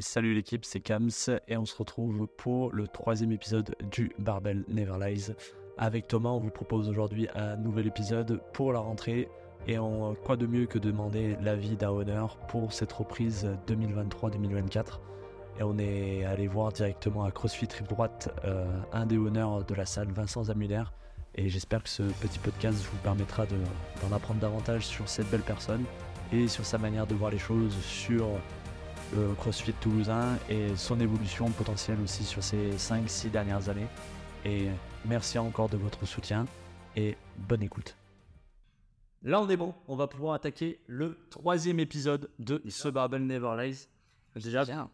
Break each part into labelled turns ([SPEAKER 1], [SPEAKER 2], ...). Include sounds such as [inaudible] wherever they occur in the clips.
[SPEAKER 1] Salut l'équipe, c'est Kams et on se retrouve pour le troisième épisode du Barbell Never Lies. Avec Thomas, on vous propose aujourd'hui un nouvel épisode pour la rentrée et quoi de mieux que demander l'avis d'un honneur pour cette reprise 2023-2024. Et on est allé voir directement à CrossFit Rive Droite euh, un des honneurs de la salle, Vincent Zamuller. Et j'espère que ce petit podcast vous permettra de- d'en apprendre davantage sur cette belle personne et sur sa manière de voir les choses, sur le CrossFit toulousain et son évolution potentielle aussi sur ces 5-6 dernières années. Et merci encore de votre soutien et bonne écoute. Là, on est bon. On va pouvoir attaquer le troisième épisode de ce Barbell Never Lies. Déjà,
[SPEAKER 2] Bien.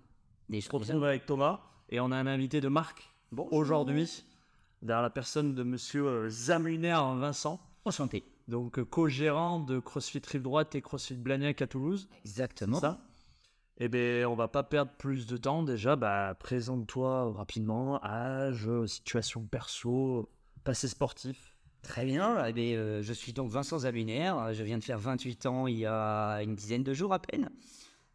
[SPEAKER 1] Je me retrouve avec Thomas et on a un invité de marque aujourd'hui, derrière la personne de monsieur euh, Zamuner Vincent,
[SPEAKER 2] Enchanté.
[SPEAKER 1] donc euh, co-gérant de CrossFit Rive Droite et CrossFit Blagnac à Toulouse.
[SPEAKER 2] Exactement.
[SPEAKER 1] Ça? Eh bien, on va pas perdre plus de temps. Déjà, bah, présente-toi rapidement, âge, situation perso, passé sportif.
[SPEAKER 2] Très bien. Eh bien, euh, je suis donc Vincent Zalunaire. Je viens de faire 28 ans il y a une dizaine de jours à peine.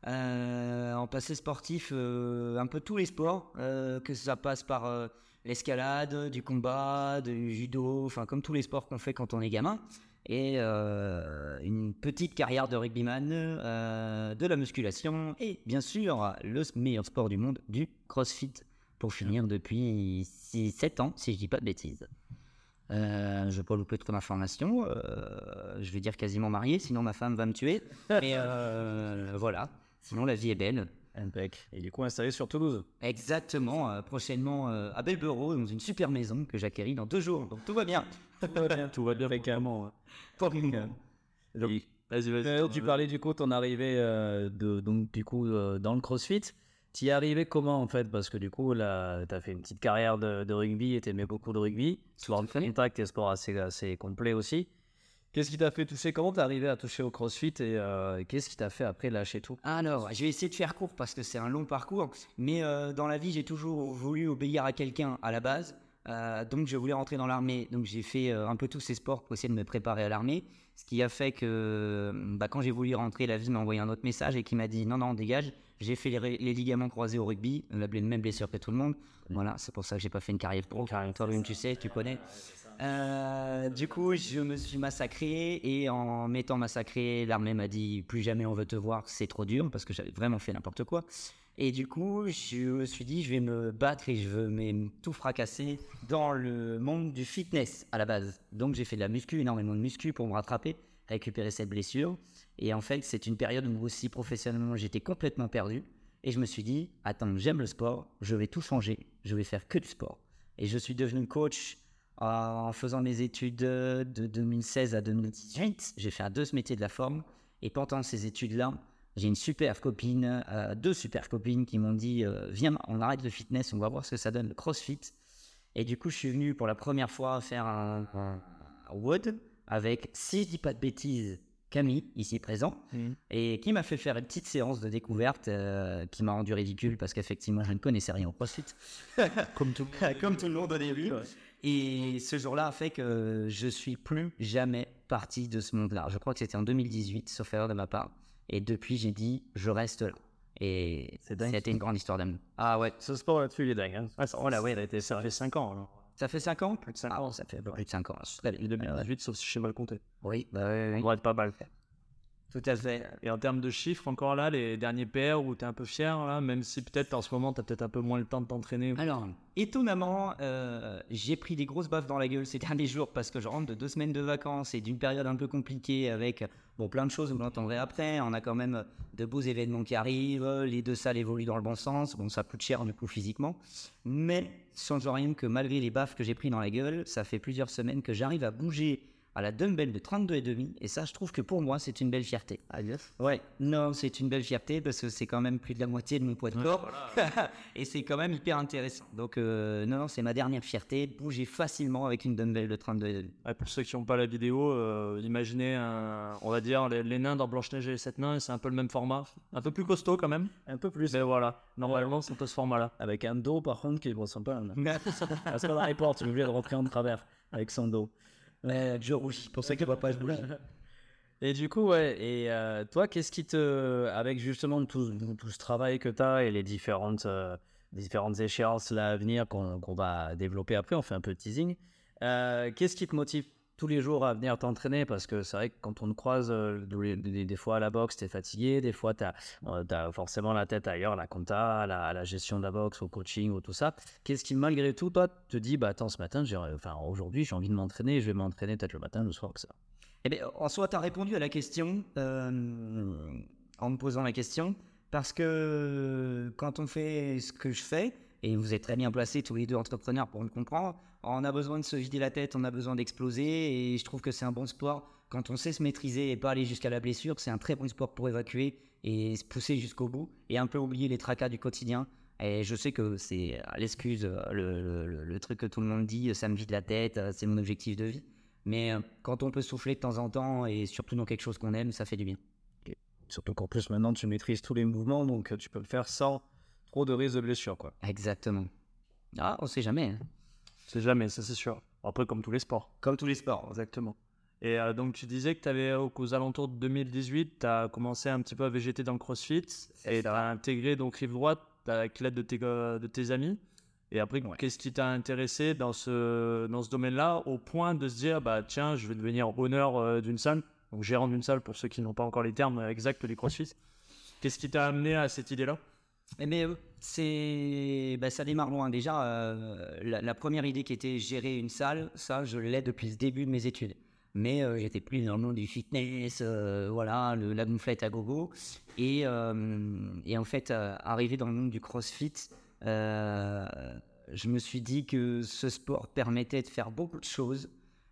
[SPEAKER 2] Euh, en passé sportif, euh, un peu tous les sports, que ça passe par l'escalade, du combat, du judo, enfin comme tous les sports qu'on fait quand on est gamin. Et euh, une petite carrière de rugbyman, euh, de la musculation et bien sûr le meilleur sport du monde, du crossfit, pour finir depuis 7 ans, si je dis pas de bêtises. Euh, je vais pas louper trop d'informations. euh, je vais dire quasiment marié, sinon ma femme va me tuer. [laughs] Mais euh, voilà. Sinon, la vie est belle.
[SPEAKER 3] Impec. Et du coup installé sur Toulouse.
[SPEAKER 2] Exactement. euh, prochainement euh, à Belbureau, dans une super maison que j'acquéris dans deux jours. Donc tout va bien.
[SPEAKER 1] Tout va bien.
[SPEAKER 3] Fréquemment.
[SPEAKER 2] Pour le moment.
[SPEAKER 3] Donc,
[SPEAKER 1] Vas-y, vas-y.
[SPEAKER 3] euh, tu parlais du coup ton arrivée euh, de, donc, du coup, euh, dans le CrossFit. Tu y es arrivé comment en fait? Parce que du coup, là, tu as fait une petite carrière de, de rugby et tu aimais beaucoup le rugby. Sport de contact et sport assez, assez complet aussi. Qu'est-ce qui t'a fait toucher? Comment t'es arrivé à toucher au CrossFit et euh, qu'est-ce qui t'a fait après lâcher tout?
[SPEAKER 2] Alors, je vais essayer de faire court parce que c'est un long parcours. Mais euh, dans la vie, j'ai toujours voulu obéir à quelqu'un à la base. Euh, donc, je voulais rentrer dans l'armée. Donc, j'ai fait euh, un peu tous ces sports pour essayer de me préparer à l'armée. Ce qui a fait que bah, quand j'ai voulu rentrer, la vie m'a envoyé un autre message et qui m'a dit non, non, dégage. J'ai fait les, ligaments croisés au rugby, la même blessure que tout le monde. Voilà, c'est pour ça que j'ai pas fait une carrière pro. Toi-même, tu sais, tu connais. Euh, du coup, je me suis massacré et en m'étant massacré, l'armée m'a dit plus jamais on veut te voir, c'est trop dur parce que j'avais vraiment fait n'importe quoi. Et du coup, je me suis dit je vais me battre et je veux tout fracasser dans le monde du fitness à la base. Donc j'ai fait de la muscu, énormément de muscu pour me rattraper, récupérer cette blessure. Et en fait, c'est une période où aussi professionnellement j'étais complètement perdu. Et je me suis dit, attends, j'aime le sport, je vais tout changer, je vais faire que du sport. Et je suis devenu coach en faisant mes études de 2016 à 2018. J'ai fait un deux métiers de la forme. Et pendant ces études-là, j'ai une super copine, euh, deux super copines qui m'ont dit, euh, viens, on arrête le fitness, on va voir ce que ça donne, le crossfit. Et du coup, je suis venu pour la première fois faire un, un- un Wood avec, si je dis pas de bêtises, Camille, ici présent, et qui m'a fait faire une petite séance de découverte euh, qui m'a rendu ridicule parce qu'effectivement, je ne connaissais rien au CrossFit. [laughs]
[SPEAKER 1] Comme tout.
[SPEAKER 2] Comme tout le monde au début. Et ce jour-là a fait que je suis plus jamais parti de ce monde-là. Je crois que c'était en 2018, sauf erreur de ma part. Et depuis, j'ai dit, je reste là. Et c'était une grande histoire d'amour. Ah ouais.
[SPEAKER 3] Ce sport là-dessus, il est dingue. Hein.
[SPEAKER 1] Ah, ça,
[SPEAKER 3] Oh là, ouais, il a été ça fait 5 ans. alors.
[SPEAKER 2] Ça fait 5 ans?
[SPEAKER 1] Plus de 5
[SPEAKER 2] Ah
[SPEAKER 1] ans.
[SPEAKER 2] ça fait plus de 5 ans. Très bien.
[SPEAKER 1] Et 2018, sauf si je sais mal compter.
[SPEAKER 2] Oui, bah oui, oui.
[SPEAKER 1] On devrait être pas mal.
[SPEAKER 2] Tout à fait.
[SPEAKER 1] Et en termes de chiffres, encore là, les derniers PR où t'es un peu fier, là, même si peut-être en ce moment t'as peut-être un peu moins le temps de t'entraîner.
[SPEAKER 2] Alors, étonnamment, euh, j'ai pris des grosses baffes dans la gueule ces [laughs] derniers jours parce que je rentre de deux semaines de vacances et d'une période un peu compliquée avec bon, plein de choses, vous l'entendrez après. On a quand même de beaux événements qui arrivent, les deux salles évoluent dans le bon sens. Bon, ça coûte cher du coup physiquement. Mais change rien que malgré les baffes que j'ai pris dans la gueule, ça fait plusieurs semaines que j'arrive à bouger à la dumbbell de 32,5 et ça, je trouve que pour moi, c'est une belle fierté.
[SPEAKER 3] Ah, yes.
[SPEAKER 2] Ouais, non, c'est une belle fierté parce que c'est quand même plus de la moitié de mon poids de corps [laughs] et c'est quand même hyper intéressant. Donc, euh, non, non, c'est ma dernière fierté, bouger facilement avec une dumbbell de 32.
[SPEAKER 1] Ouais, pour ceux qui n'ont pas la vidéo, euh, imaginez, un, on va dire, les, les nains dans Blanche-Neige et les sept nains, c'est un peu le même format. Un peu plus costaud quand même.
[SPEAKER 3] Un peu plus.
[SPEAKER 1] Mais voilà, normalement, c'est de ce format-là.
[SPEAKER 3] Avec un dos par contre qui ne ressemble pas à un. [laughs] Parce que dans les portes, tu es obligé de rentrer en travers avec son dos.
[SPEAKER 2] Ouais, je rougis, pour ça que vois pas, je bouge.
[SPEAKER 3] Et du coup, ouais, et euh, toi, qu'est-ce qui te. Avec justement tout, tout ce travail que tu as et les différentes, euh, différentes échéances là à venir qu'on qu'on va développer après, on fait un peu de teasing. euh, qu'est-ce qui te motive tous les jours à venir t'entraîner Parce que c'est vrai que quand on te croise euh, des, fois à la boxe, tu es fatigué, des fois tu as, forcément la tête ailleurs, la compta, la, gestion de la boxe, au coaching, ou tout ça. Qu'est-ce qui, malgré tout, toi, te dit, bah attends, ce matin, enfin aujourd'hui, j'ai envie de m'entraîner, je vais m'entraîner peut-être le matin, le soir, que ça.
[SPEAKER 2] Eh bien, en soi, tu as répondu à la question euh, en me posant la question. Parce que quand on fait ce que je fais, et vous êtes très bien placés tous les deux entrepreneurs pour le comprendre, on a besoin de se vider la tête, on a besoin d'exploser. Et je trouve que c'est un bon sport. Quand on sait se maîtriser et pas aller jusqu'à la blessure, c'est un très bon sport pour évacuer et se pousser jusqu'au bout et un peu oublier les tracas du quotidien. Et je sais que c'est euh, l'excuse, euh, le, le- truc que tout le monde dit, ça me vide la tête, euh, c'est mon objectif de vie. Mais euh, quand on peut souffler de temps en temps et surtout dans quelque chose qu'on aime, ça fait du bien.
[SPEAKER 3] Surtout qu'en plus, maintenant, tu maîtrises tous les mouvements, donc euh, tu peux le faire sans trop de risque de blessure, quoi.
[SPEAKER 2] Exactement. Ah, on sait jamais. hein.
[SPEAKER 1] C'est jamais, ça c'est sûr. Après, comme tous les sports.
[SPEAKER 2] Comme tous les sports.
[SPEAKER 1] Exactement. Et euh, donc, tu disais que tu avais, aux alentours de 2018, tu as commencé un petit peu à végéter dans le crossfit et tu as intégré donc Rive Droite avec l'aide de tes, euh, de tes amis. Et après,
[SPEAKER 2] Ouais.
[SPEAKER 1] qu'est-ce qui t'a intéressé dans ce, dans ce domaine-là au point de se dire, bah tiens, je vais devenir honneur euh, d'une salle, donc gérant d'une salle pour ceux qui n'ont pas encore les termes exacts des crossfit. Qu'est-ce qui t'a amené à cette idée-là?
[SPEAKER 2] Mais euh, c'est, bah, ça démarre loin déjà. euh, la, première idée qui était gérer une salle, ça, je l'ai depuis le début de mes études. Mais euh, j'étais plus dans le monde du fitness, voilà, le- la gonflette à gogo. Et, et en fait, arrivé dans le monde du CrossFit, je me suis dit que ce sport permettait de faire beaucoup de choses,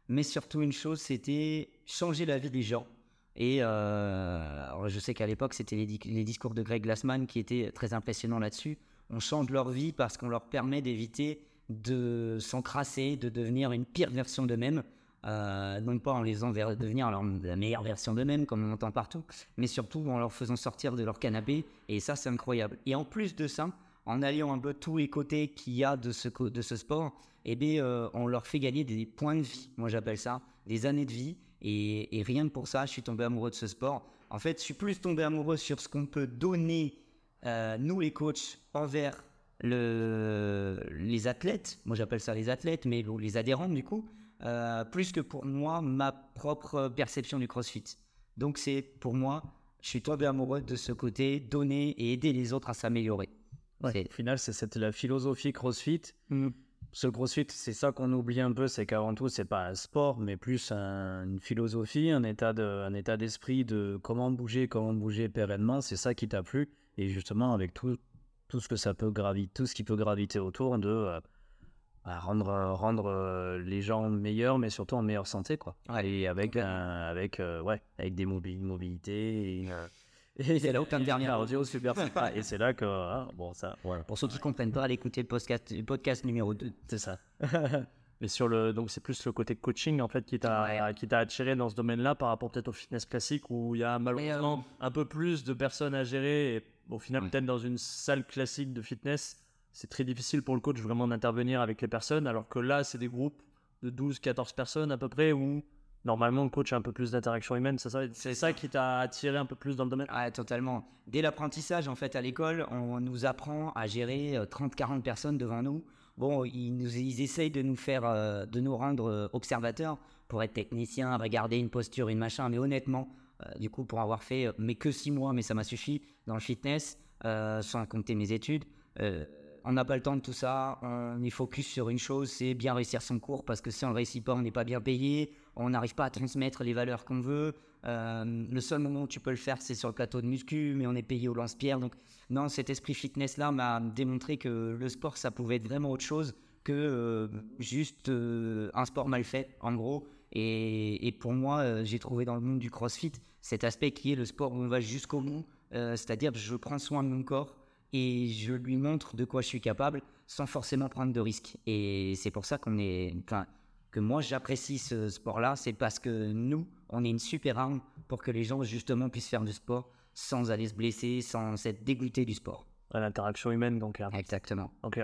[SPEAKER 2] mais surtout une chose, c'était changer la vie des gens. Et euh, je sais qu'à l'époque, c'était les, di- les discours de Greg Glassman qui étaient très impressionnants là-dessus. On change leur vie parce qu'on leur permet d'éviter de s'encrasser, de devenir une pire version d'eux-mêmes. Euh, non pas en les faisant devenir leur- la meilleure version d'eux-mêmes, comme on entend partout, mais surtout en leur faisant sortir de leur canapé. Et ça, c'est incroyable. Et en plus de ça, en alliant un peu tous les côtés qu'il y a de ce, co- de ce sport, eh bien, euh, on leur fait gagner des points de vie. Moi, j'appelle ça des années de vie. Et, et rien que pour ça, je suis tombé amoureux de ce sport. En fait, je suis plus tombé amoureux sur ce qu'on peut donner, euh, nous les coachs, envers le, les athlètes. Moi, j'appelle ça les athlètes, mais bon, les adhérents, du coup. euh, plus que pour moi, ma propre perception du CrossFit. Donc, c'est pour moi, je suis tombé amoureux de ce côté, donner et aider les autres à s'améliorer.
[SPEAKER 3] Au final, c'est la philosophie CrossFit. Ce CrossFit, c'est ça qu'on oublie un peu, c'est qu'avant tout, c'est pas un sport, mais plus un- une philosophie, un état de, un état d'esprit de comment bouger, comment bouger pérennement. C'est ça qui t'a plu, et justement avec tout, tout ce que ça peut graviter, tout ce qui peut graviter autour de euh, bah, rendre, euh, rendre euh, les gens meilleurs, mais surtout en meilleure santé, quoi.
[SPEAKER 2] Ouais,
[SPEAKER 3] et avec, un- avec, euh, ouais, avec des mobi- mobilités. Et,
[SPEAKER 2] Et c'est là
[SPEAKER 3] et
[SPEAKER 2] dernier.
[SPEAKER 3] cardio super sympa. Et c'est là que, ah, bon, ça, voilà,
[SPEAKER 2] Pour ceux qui ne comprennent pas, allez écouter le podcast, le podcast numéro 2.
[SPEAKER 3] c'est ça. [laughs]
[SPEAKER 1] Mais sur le, donc c'est plus le côté coaching en fait qui t'a qui t'a attiré dans ce domaine-là par rapport peut-être au fitness classique où il y a malheureusement un peu plus de personnes à gérer et au final
[SPEAKER 2] Ouais.
[SPEAKER 1] peut-être dans une salle classique de fitness c'est très difficile pour le coach vraiment d'intervenir avec les personnes alors que là c'est des groupes de 12-14 personnes à peu près où normalement le coach a un peu plus d'interaction humaine c'est ça? C'est ça qui t'a attiré un peu plus dans le domaine?
[SPEAKER 2] Ouais, totalement. Dès l'apprentissage, en fait, à l'école, on nous apprend à gérer euh, 30-40 personnes devant nous. Bon, ils, nous, ils essayent de nous faire, euh, de nous rendre euh, observateurs pour être technicien, regarder une posture, une machin. Mais honnêtement, euh, du coup, pour avoir fait, euh, mais que 6 mois, mais ça m'a suffi dans le fitness, euh, sans compter mes études, euh, on n'a pas le temps de tout ça. On est focus sur une chose, c'est bien réussir son cours parce que si on ne réussit pas, on n'est pas bien payé. On n'arrive pas à transmettre les valeurs qu'on veut. Euh, le seul moment où tu peux le faire, c'est sur le plateau de muscu, mais on est payé au lance-pierre. Donc, non, cet esprit fitness-là m'a démontré que le sport, ça pouvait être vraiment autre chose que euh, juste euh, un sport mal fait, en gros. Et, pour moi, j'ai trouvé dans le monde du crossfit cet aspect qui est le sport où on va jusqu'au bout. C'est-à-dire, je prends soin de mon corps et je lui montre de quoi je suis capable sans forcément prendre de risques. Et c'est pour ça qu'on est. que moi j'apprécie ce sport-là, c'est parce que nous, on est une super arme pour que les gens justement puissent faire du sport sans aller se blesser, sans être dégoûtés du sport.
[SPEAKER 1] À l'interaction humaine donc euh,
[SPEAKER 2] Exactement.
[SPEAKER 1] ok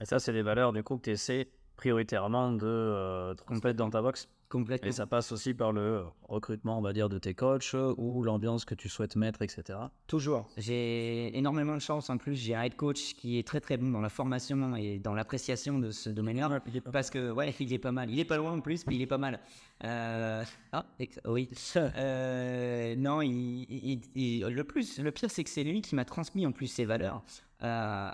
[SPEAKER 3] Et ça, c'est les valeurs du coup que tu essaies prioritairement de euh, dans ta box.
[SPEAKER 2] Complètement.
[SPEAKER 3] Et ça passe aussi par le recrutement, on va dire, de tes coachs euh, ou l'ambiance que tu souhaites mettre, etc.
[SPEAKER 2] Toujours. J'ai énormément de chance. En plus, j'ai un head coach qui est très très bon dans la formation et dans l'appréciation de ce domaine-là. Parce que, ouais, [laughs] il est pas mal. Il est pas loin en plus, mais il est pas mal. Euh, Ah, ex- oui. [laughs] Euh, non, il, il- il- le plus, le pire, c'est que c'est lui qui m'a transmis en plus ses valeurs. Euh,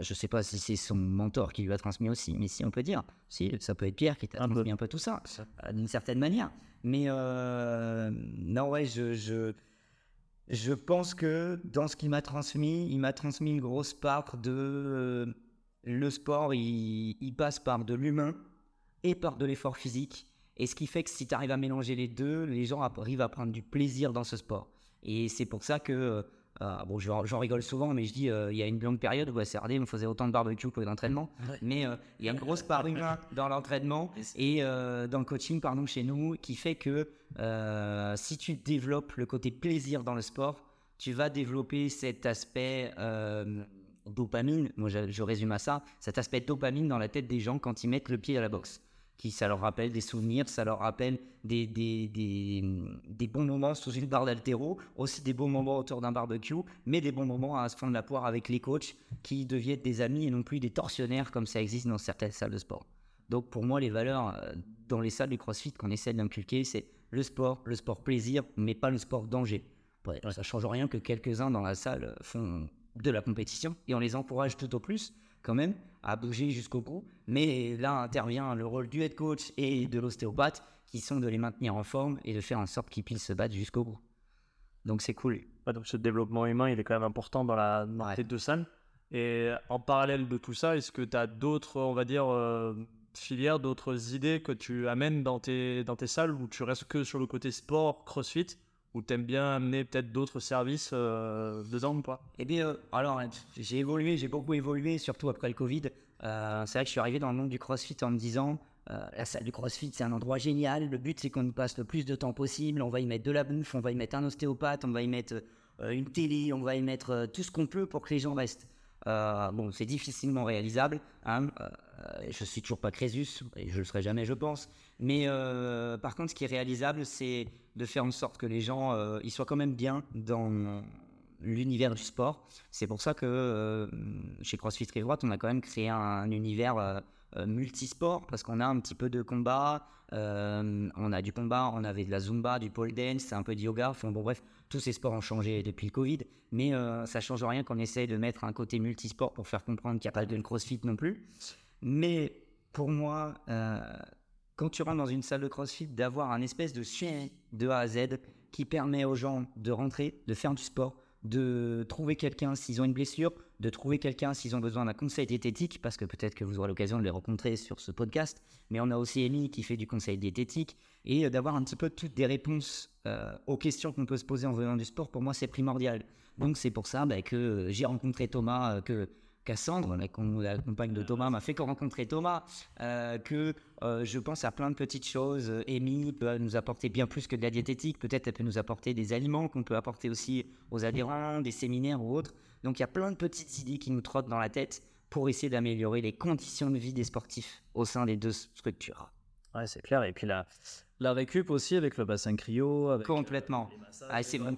[SPEAKER 2] je sais pas si c'est son mentor qui lui a transmis aussi, mais si on peut dire, si ça peut être Pierre qui t'a
[SPEAKER 3] Un peu.
[SPEAKER 2] transmis un peu tout ça, euh, d'une certaine manière. Mais euh, non, ouais, je, je, je pense que dans ce qu'il m'a transmis, il m'a transmis une grosse part de euh, le sport, il, il passe par de l'humain et par de l'effort physique. Et ce qui fait que si tu arrives à mélanger les deux, les gens arrivent à prendre du plaisir dans ce sport. Et c'est pour ça que, euh, euh, bon, j'en rigole souvent, mais je dis, euh, il y a une longue période où à CRD, on faisait autant de barbecue que d'entraînement. Mais euh, il y a une grosse part humain dans l'entraînement et euh, dans le coaching, pardon, chez nous, qui fait que euh, si tu développes le côté plaisir dans le sport, tu vas développer cet aspect dopamine. Moi, je, je résume à ça, cet aspect dopamine dans la tête des gens quand ils mettent le pied à la boxe. Qui, ça leur rappelle des souvenirs, ça leur rappelle des, des, des, des bons moments sous une barre d'altéro, aussi des bons moments autour d'un barbecue, mais des bons moments à se de la poire avec les coachs qui deviennent des amis et non plus des tortionnaires comme ça existe dans certaines salles de sport. Donc pour moi, les valeurs euh, dans les salles du CrossFit qu'on essaie d'inculquer, c'est le sport, le sport plaisir, mais pas le sport danger. Ça change rien que quelques-uns dans la salle euh, font de la compétition et on les encourage tout au plus quand même à bouger jusqu'au bout. Mais là intervient le rôle du head coach et de l'ostéopathe qui sont de les maintenir en forme et de faire en sorte qu'ils puissent se battre jusqu'au bout. Donc c'est cool.
[SPEAKER 1] Ouais, donc ce développement humain, il est quand même important dans, la, dans
[SPEAKER 2] Ouais.
[SPEAKER 1] tes deux salles. Et en parallèle de tout ça, est-ce que tu as d'autres, on va dire, euh, filières, d'autres idées que tu amènes dans tes, dans tes salles où tu restes que sur le côté sport, crossfit, ou tu aimes bien amener peut-être d'autres services euh, dedans ou pas?
[SPEAKER 2] Eh bien, euh, alors, j'ai évolué, j'ai beaucoup évolué, surtout après le Covid. Euh, c'est vrai que je suis arrivé dans le monde du CrossFit en me disant, euh, la salle du CrossFit, c'est un endroit génial. Le but, c'est qu'on y passe le plus de temps possible. On va y mettre de la bouffe, on va y mettre un ostéopathe, on va y mettre une télé, on va y mettre tout ce qu'on peut pour que les gens restent. Bon, c'est difficilement réalisable. hein. Je suis toujours pas Crésus, et je le serai jamais, je pense. Mais euh, par contre, ce qui est réalisable, c'est de faire en sorte que les gens euh, ils soient quand même bien dans l'univers du sport. C'est pour ça que euh, chez CrossFit Rive Droite, on a quand même créé un, univers multisport parce qu'on a un petit peu de combat, on a du combat, on avait de la zumba, du pole dance, un peu de yoga. Enfin bon, bref, tous ces sports ont changé depuis le Covid, mais ça change rien qu'on essaye de mettre un côté multisport pour faire comprendre qu'il n'y a pas de CrossFit non plus. Mais pour moi, quand tu rentres dans une salle de CrossFit, d'avoir un espèce de suivi de A à Z qui permet aux gens de rentrer, de faire du sport, de trouver quelqu'un s'ils ont une blessure, de trouver quelqu'un s'ils ont besoin d'un conseil diététique, parce que peut-être que vous aurez l'occasion de les rencontrer sur ce podcast, mais on a aussi Amy qui fait du conseil diététique, et euh, d'avoir un petit peu toutes des réponses euh, aux questions qu'on peut se poser en venant du sport, pour moi c'est primordial. Donc c'est pour ça bah, que euh, j'ai rencontré Thomas, que Cassandre, la, la compagne de Thomas, m'a fait rencontrer Thomas, euh, que euh, je pense à plein de petites choses. Euh, Amy peut nous apporter bien plus que de la diététique. Peut-être elle peut nous apporter des aliments qu'on peut apporter aussi aux adhérents, des séminaires ou autres. Donc il y a plein de petites idées qui nous trottent dans la tête pour essayer d'améliorer les conditions de vie des sportifs au sein des deux structures.
[SPEAKER 3] Ouais, c'est clair. Et puis la, la récup aussi avec le bassin cryo. Avec,
[SPEAKER 2] Complètement.
[SPEAKER 3] les massages,
[SPEAKER 2] Ah, c'est
[SPEAKER 3] hein.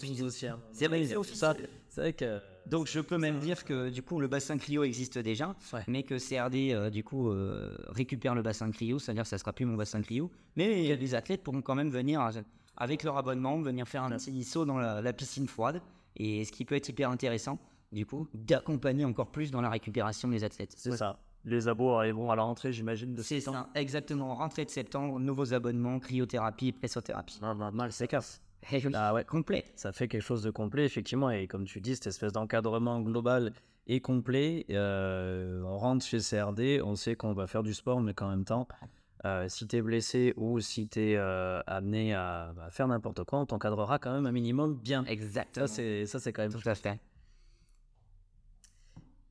[SPEAKER 2] c'est vrai,
[SPEAKER 3] ça. C'est vrai que.
[SPEAKER 2] Donc je peux même dire que du coup le bassin cryo existe déjà,
[SPEAKER 3] Ouais.
[SPEAKER 2] mais que CRD euh, du coup euh, récupère le bassin cryo, c'est-à-dire que ça sera plus mon bassin cryo, mais les athlètes pourront quand même venir euh, avec leur abonnement, venir faire un petit saut dans la, la piscine froide, et ce qui peut être hyper intéressant du coup d'accompagner encore plus dans la récupération des athlètes.
[SPEAKER 3] C'est ça.
[SPEAKER 1] Les abos arriveront à la rentrée, j'imagine, de
[SPEAKER 2] C'est ça, exactement. Rentrée de septembre, nouveaux abonnements, cryothérapie, pressothérapie.
[SPEAKER 3] Normal, c'est casse. Ah ouais.
[SPEAKER 2] complet.
[SPEAKER 3] Ça fait quelque chose de complet, effectivement. Et comme tu dis, cette espèce d'encadrement global et complet, euh, on rentre chez CRD, on sait qu'on va faire du sport, mais qu'en même temps, euh, si tu es blessé ou si tu es amené à, à faire n'importe quoi, on t'encadrera quand même un minimum bien.
[SPEAKER 2] Exactement.
[SPEAKER 3] Ça, c'est quand même
[SPEAKER 2] tout à fait.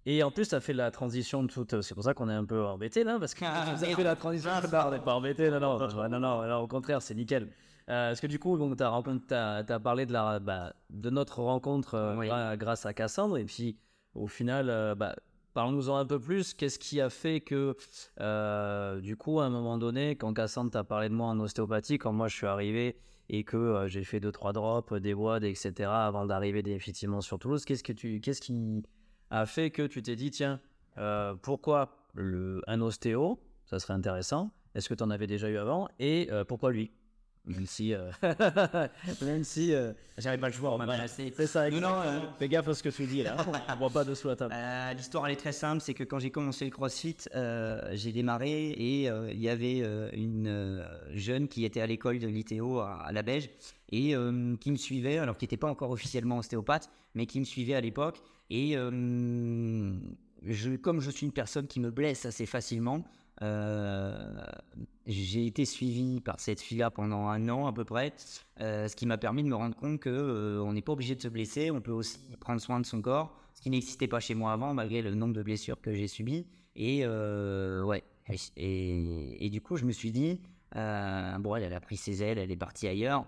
[SPEAKER 3] Et en plus, ça fait la transition de tout. C'est pour ça qu'on est un peu embêté là, parce que [laughs] ça fait la transition. Non, on n'est pas embêté. Non, non, non, non, non, non, au contraire, c'est nickel. Euh, parce que du coup, tu as, parlé de, la, bah, de notre rencontre euh,
[SPEAKER 2] Oui.
[SPEAKER 3] grâce à Cassandre, et puis au final, euh, bah, Parle-nous-en un peu plus. Qu'est-ce qui a fait que, euh, du coup, à un moment donné, quand Cassandre t'a parlé de moi en ostéopathie, quand moi je suis arrivé et que j'ai fait deux trois drops, des WOD, etc. avant d'arriver définitivement sur Toulouse, qu'est-ce qui a fait que tu t'es dit, tiens, pourquoi le, un ostéo, ça serait intéressant. Est-ce que tu en avais déjà eu avant? Et pourquoi lui? Même si, euh, [laughs] même si, euh,
[SPEAKER 2] j'arrive pas le joueur, on m'a
[SPEAKER 3] C'est ça. Non, non, euh, fais gaffe à ce que tu dis là. [laughs] on voit pas dessous la table.
[SPEAKER 2] L'histoire elle est très simple, c'est que quand j'ai commencé le CrossFit, j'ai démarré et il y avait une jeune qui était à l'école de l'ITO à, la Beige et qui me suivait, alors qui n'était pas encore officiellement ostéopathe, mais qui me suivait à l'époque et je, comme je suis une personne qui me blesse assez facilement, euh, j'ai été suivi par cette fille-là pendant un an à peu près, euh, ce qui m'a permis de me rendre compte que euh, on n'est pas obligé de se blesser, on peut aussi prendre soin de son corps, ce qui n'existait pas chez moi avant malgré le nombre de blessures que j'ai subies. Et ouais, et, du coup je me suis dit bon elle, elle a pris ses ailes, elle est partie ailleurs.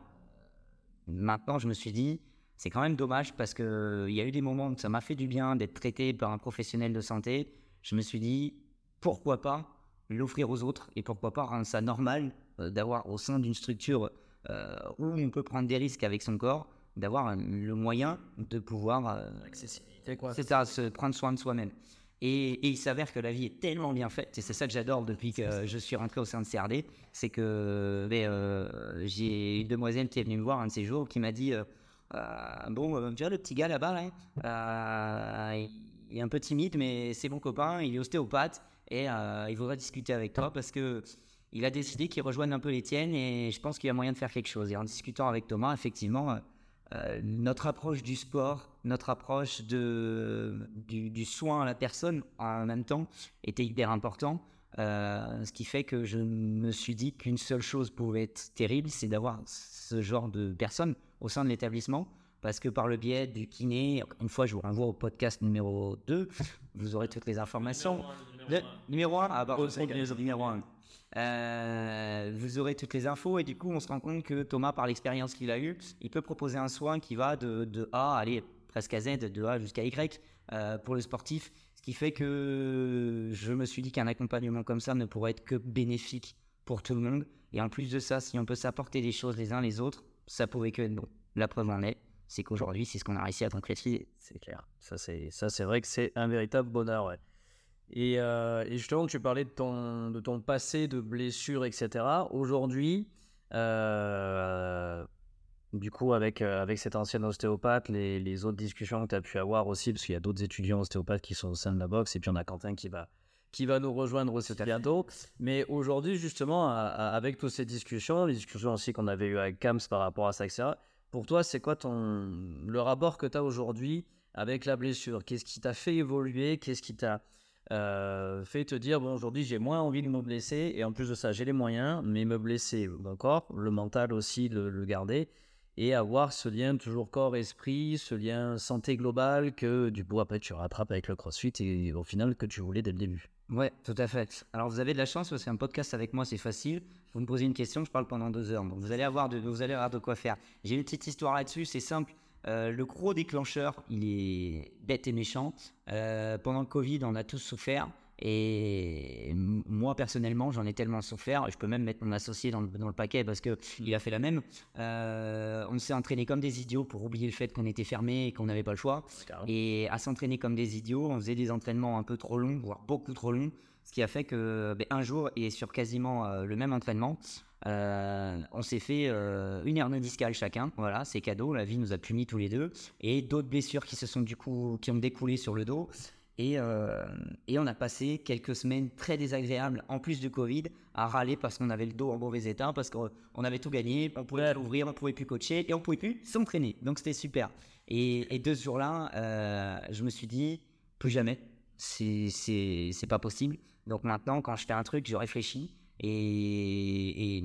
[SPEAKER 2] Maintenant je me suis dit c'est quand même dommage parce que il y a eu des moments où ça m'a fait du bien d'être traité par un professionnel de santé. Je me suis dit pourquoi pas l'offrir aux autres et pourquoi pas rendre ça normal euh, d'avoir au sein d'une structure euh, où on peut prendre des risques avec son corps, d'avoir le moyen de pouvoir euh,
[SPEAKER 3] accessibilité quoi.
[SPEAKER 2] C'est ça, se prendre soin de soi-même. Et, il s'avère que la vie est tellement bien faite, et c'est ça que j'adore depuis que je suis rentré au sein de CRD, c'est que ben, j'ai une demoiselle qui est venue me voir un de ces jours qui m'a dit Bon, tu vois le petit gars là-bas, il est un peu timide, mais c'est mon copain, il est ostéopathe, et euh, il voudrait discuter avec toi parce que il a décidé qu'il rejoigne un peu les tiennes et je pense qu'il y a moyen de faire quelque chose. Et en discutant avec Thomas, effectivement, euh, euh, notre approche du sport, notre approche du, soin à la personne en même temps était hyper important. ce qui fait que je me suis dit qu'une seule chose pouvait être terrible, c'est d'avoir ce genre de personnes au sein de l'établissement. Parce que par le biais du kiné, une fois je vous renvoie au podcast numéro 2, vous aurez toutes les informations. Numéro 1 Ah, bah, numéro 1. Euh, vous aurez toutes les infos et du coup, on se rend compte que Thomas, par l'expérience qu'il a eue, il peut proposer un soin qui va de, de A, allez, presque à Z, de A jusqu'à Y euh, pour le sportif. Ce qui fait que je me suis dit qu'un accompagnement comme ça ne pourrait être que bénéfique pour tout le monde. Et en plus de ça, si on peut s'apporter des choses les uns les autres, ça pourrait que être bon. La preuve en est, c'est qu'aujourd'hui, c'est ce qu'on a réussi à concrétiser.
[SPEAKER 3] C'est clair. Ça, c'est vrai que c'est un véritable bonheur, ouais. Euh, et, justement, tu parlais de ton, de ton passé, de blessures, etc. Aujourd'hui, euh, du coup, avec, euh, avec cet ancien ostéopathe, les, les autres discussions que tu as pu avoir aussi, parce qu'il y a d'autres étudiants ostéopathes qui sont au sein de la boxe, et puis on a Quentin qui va, qui va nous rejoindre aussi bientôt. Mais aujourd'hui, justement, avec toutes ces discussions, les discussions aussi qu'on avait eues avec Kams par rapport à ça, etc., pour toi, c'est quoi ton, le rapport que tu as aujourd'hui avec la blessure? Qu'est-ce qui t'a fait évoluer? Qu'est-ce qui t'a euh, fait te dire bon aujourd'hui j'ai moins envie de me blesser et en plus de ça j'ai les moyens mais me blesser d'accord le mental aussi le, le, garder et avoir ce lien toujours corps esprit ce lien santé globale que du coup après tu rattrapes avec le crossfit et au final que tu voulais dès le début.
[SPEAKER 2] Ouais tout à fait. Alors vous avez de la chance parce qu'un podcast avec moi c'est facile. Vous me posez une question je parle pendant deux heures. Donc vous allez avoir de, vous allez avoir de quoi faire. J'ai une petite histoire là-dessus c'est simple euh, le gros déclencheur, il est bête et méchant. Euh, pendant le Covid, on a tous souffert. Et moi, personnellement, j'en ai tellement souffert. Je peux même mettre mon associé dans le, paquet parce qu'il il a fait la même. Euh, on s'est entraîné comme des idiots pour oublier le fait qu'on était fermé et qu'on n'avait pas le choix. Et à s'entraîner comme des idiots, on faisait des entraînements un peu trop longs, voire beaucoup trop longs. Ce qui a fait que ben, un jour, et sur quasiment le même entraînement, euh, on s'est fait euh, une hernie discale chacun, voilà, c'est cadeau, la vie nous a punis tous les deux, et d'autres blessures qui se sont du coup, qui ont découlé sur le dos. Et, euh, et, on a passé quelques semaines très désagréables, en plus du Covid, à râler parce qu'on avait le dos en mauvais état, parce qu'on avait tout gagné, on pouvait ouvrir, on pouvait plus coacher, et on pouvait plus s'entraîner. Donc c'était super. Et, et deux jours-là, je me suis dit, plus jamais, c'est pas possible. Donc maintenant, quand je fais un truc, je réfléchis, et,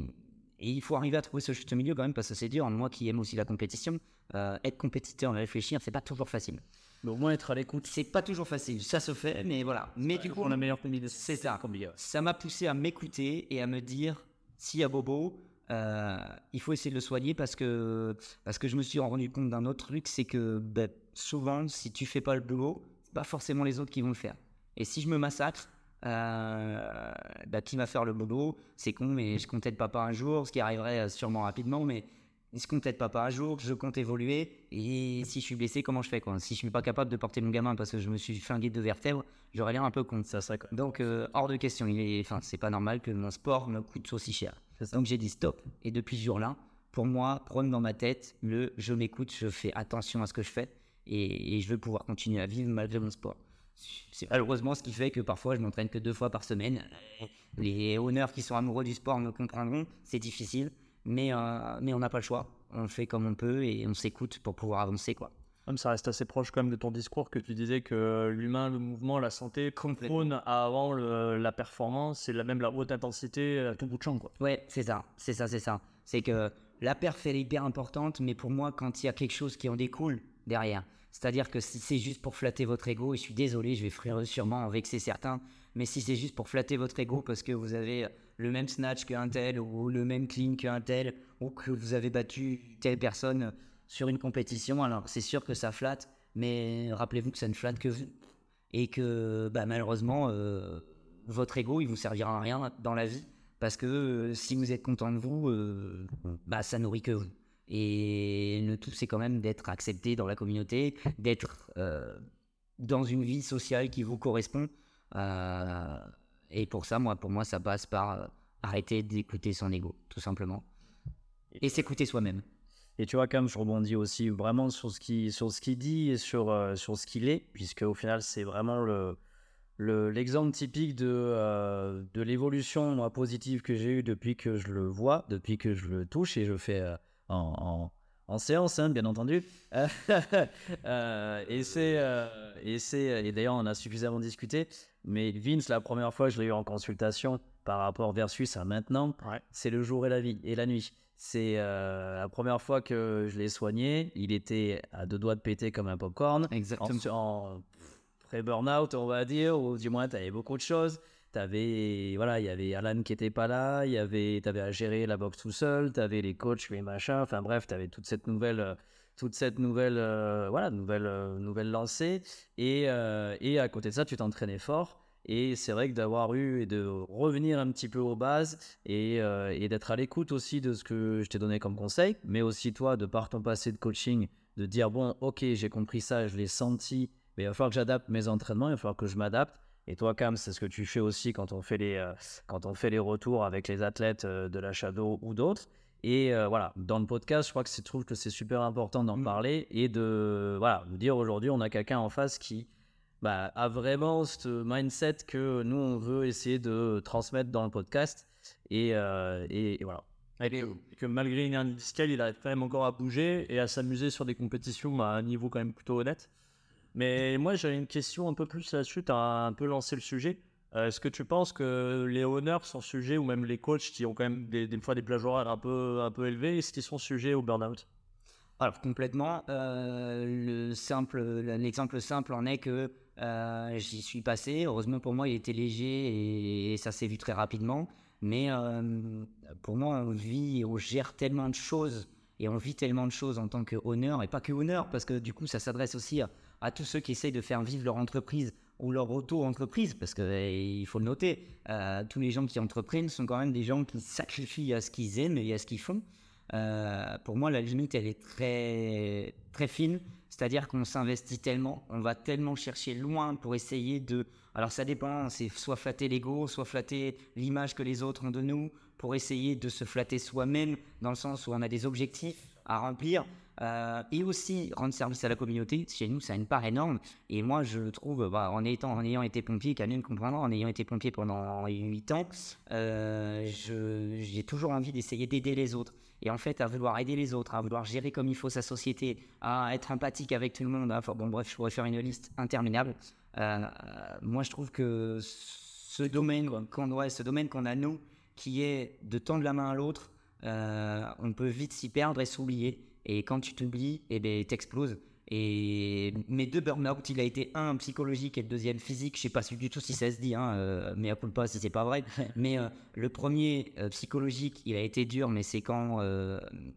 [SPEAKER 2] il faut arriver à trouver ce juste milieu quand même parce que c'est dur. Moi qui aime aussi la compétition, euh, être compétiteur et réfléchir, c'est pas toujours facile.
[SPEAKER 3] Mais au moins être à l'écoute.
[SPEAKER 2] C'est pas toujours facile. Ça se fait, mais voilà. Mais du coup,
[SPEAKER 3] la meilleure
[SPEAKER 2] c'est ça. Ça m'a poussé à m'écouter et à me dire s'il y a Bobo, euh, il faut essayer de le soigner parce que parce que je me suis rendu compte d'un autre truc, c'est que ben, souvent, si tu fais pas le boulot, c'est pas forcément les autres qui vont le faire. Et si je me massacre, euh, bah, qui va faire le boulot? C'est con, mais je compte être papa un jour, ce qui arriverait euh, sûrement rapidement, mais je compte être papa un jour, je compte évoluer, et si je suis blessé, comment je fais quoi? Si je suis pas capable de porter mon gamin parce que je me suis flingué de vertèbres, j'aurais l'air un peu con.
[SPEAKER 3] Ça
[SPEAKER 2] Donc, euh, hors de question, il est, enfin, c'est pas normal que mon sport me coûte aussi cher. Donc, j'ai dit stop, et depuis ce jour-là, pour moi, prendre dans ma tête le je m'écoute, je fais attention à ce que je fais, et, et je veux pouvoir continuer à vivre malgré mon sport. C'est malheureusement ce qui fait que parfois je m'entraîne que deux fois par semaine. Les honneurs qui sont amoureux du sport me comprendront, c'est difficile, mais, euh, mais on n'a pas le choix. On fait comme on peut et on s'écoute pour pouvoir avancer. quoi.
[SPEAKER 1] Ça reste assez proche quand même de ton discours que tu disais que l'humain, le mouvement, la santé prône avant le- la performance et la, même la haute intensité à tout bout de champ. Quoi.
[SPEAKER 2] Ouais, c'est ça, c'est ça, c'est ça. C'est que la perf elle est hyper importante, mais pour moi, quand il y a quelque chose qui en découle derrière, c'est-à-dire que si c'est juste pour flatter votre ego, et je suis désolé, je vais sûrement en vexer certains, mais si c'est juste pour flatter votre ego parce que vous avez le même snatch qu'un tel, ou le même clean qu'un tel, ou que vous avez battu telle personne sur une compétition, alors c'est sûr que ça flatte, mais rappelez-vous que ça ne flatte que vous. Et que bah, malheureusement, euh, votre ego, il vous servira à rien dans la vie. Parce que euh, si vous êtes content de vous, euh, bah, ça nourrit que vous. Et le tout, c'est quand même d'être accepté dans la communauté, d'être euh, dans une vie sociale qui vous correspond. Euh, et pour ça, moi, pour moi, ça passe par euh, arrêter d'écouter son ego, tout simplement. Et s'écouter soi-même.
[SPEAKER 3] Et tu vois, comme je rebondis aussi vraiment sur ce qu'il sur ce qu'il dit et sur, euh, sur ce qu'il est, puisque au final, c'est vraiment le le- l'exemple typique de, euh, de l'évolution positive que j'ai eue depuis que je le vois, depuis que je le touche et je fais euh, en, en, en séance, hein, bien entendu. [laughs] Euh, et c'est euh, et c'est et d'ailleurs on a suffisamment discuté. Mais Vince, la première fois, je l'ai eu en consultation par rapport versus à maintenant,
[SPEAKER 1] Ouais.
[SPEAKER 3] c'est le jour et la vie et la nuit. C'est euh, la première fois que je l'ai soigné. Il était à deux doigts de péter comme un popcorn.
[SPEAKER 2] Exactement.
[SPEAKER 3] En, en pré-burnout, on va dire, ou du moins, tu avais beaucoup de choses. T'avais, voilà, il y avait Alan qui était pas là, il y avait, t'avais à gérer la boxe tout seul, t'avais les coachs, les machins, enfin bref, t'avais toute cette nouvelle, euh, toute cette nouvelle, euh, voilà, nouvelle, euh, nouvelle lancée. Et, et à côté de ça, tu t'entraînais fort. Et c'est vrai que d'avoir eu et de revenir un petit peu aux bases et, et d'être à l'écoute aussi de ce que je t'ai donné comme conseil, mais aussi toi, de par ton passé de coaching, de dire bon, ok, j'ai compris ça, je l'ai senti, mais il va falloir que j'adapte mes entraînements, il va falloir que je m'adapte. Et toi, Cam, c'est ce que tu fais aussi quand on fait les, euh, quand on fait les retours avec les athlètes euh, de la Shadow ou d'autres. Et euh, voilà, dans le podcast, je crois que je trouve que c'est super important d'en
[SPEAKER 2] Mm.
[SPEAKER 3] parler et de, voilà, de dire aujourd'hui, on a quelqu'un en face qui bah, a vraiment ce mindset que nous, on veut essayer de transmettre dans le podcast. Et, euh, et, et voilà.
[SPEAKER 1] Et que malgré une hernie discale, il arrive quand même encore à bouger et à s'amuser sur des compétitions à un niveau quand même plutôt honnête. Mais moi, j'avais une question un peu plus là-dessus. Tu as un peu lancé le sujet. Euh, Est-ce que tu penses que les honneurs sont sujets, ou même les coachs qui ont quand même des, fois des plages horaires un peu, un peu élevées, est-ce qu'ils sont sujets au burn-out?
[SPEAKER 2] Alors complètement. euh, l'exemple simple en est que euh, j'y suis passé. Heureusement pour moi, il était léger et, ça s'est vu très rapidement. Mais euh, pour moi, on vit, on gère tellement de choses et on vit tellement de choses en tant que honneur et pas que honneur parce que du coup, ça s'adresse aussi à, à tous ceux qui essayent de faire vivre leur entreprise ou leur auto-entreprise, parce qu'il faut le noter, euh, tous les gens qui entreprennent sont quand même des gens qui sacrifient à ce qu'ils aiment et à ce qu'ils font. Euh, pour moi, la limite, elle est très, très fine. C'est-à-dire qu'on s'investit tellement, on va tellement chercher loin pour essayer de. Alors ça dépend, c'est soit flatter l'ego, soit flatter l'image que les autres ont de nous, pour essayer de se flatter soi-même, dans le sens où on a des objectifs à remplir, euh, et aussi rendre service à la communauté. Chez nous, ça a une part énorme. Et moi, je trouve, bah, en, ayant été pompier, Camille comprendra, en ayant été pompier pendant 8 ans, euh, j'ai toujours envie d'essayer d'aider les autres. Et en fait, à vouloir aider les autres, à vouloir gérer comme il faut sa société, à être empathique avec tout le monde, bon, bref, je pourrais faire une liste interminable. Euh, moi, je trouve que ce domaine qu'on ouais, ce domaine qu'on a nous, qui est de tendre la main à l'autre, on peut vite s'y perdre et s'oublier. Et quand tu t'oublies, eh ben, t'exploses. Et mes deux burn-out, il a été un psychologique et le deuxième physique. Je sais pas du tout si ça se dit, hein, euh, mais à coup pas si c'est pas vrai. [laughs] mais euh, le premier euh, psychologique, il a été dur, mais c'est quand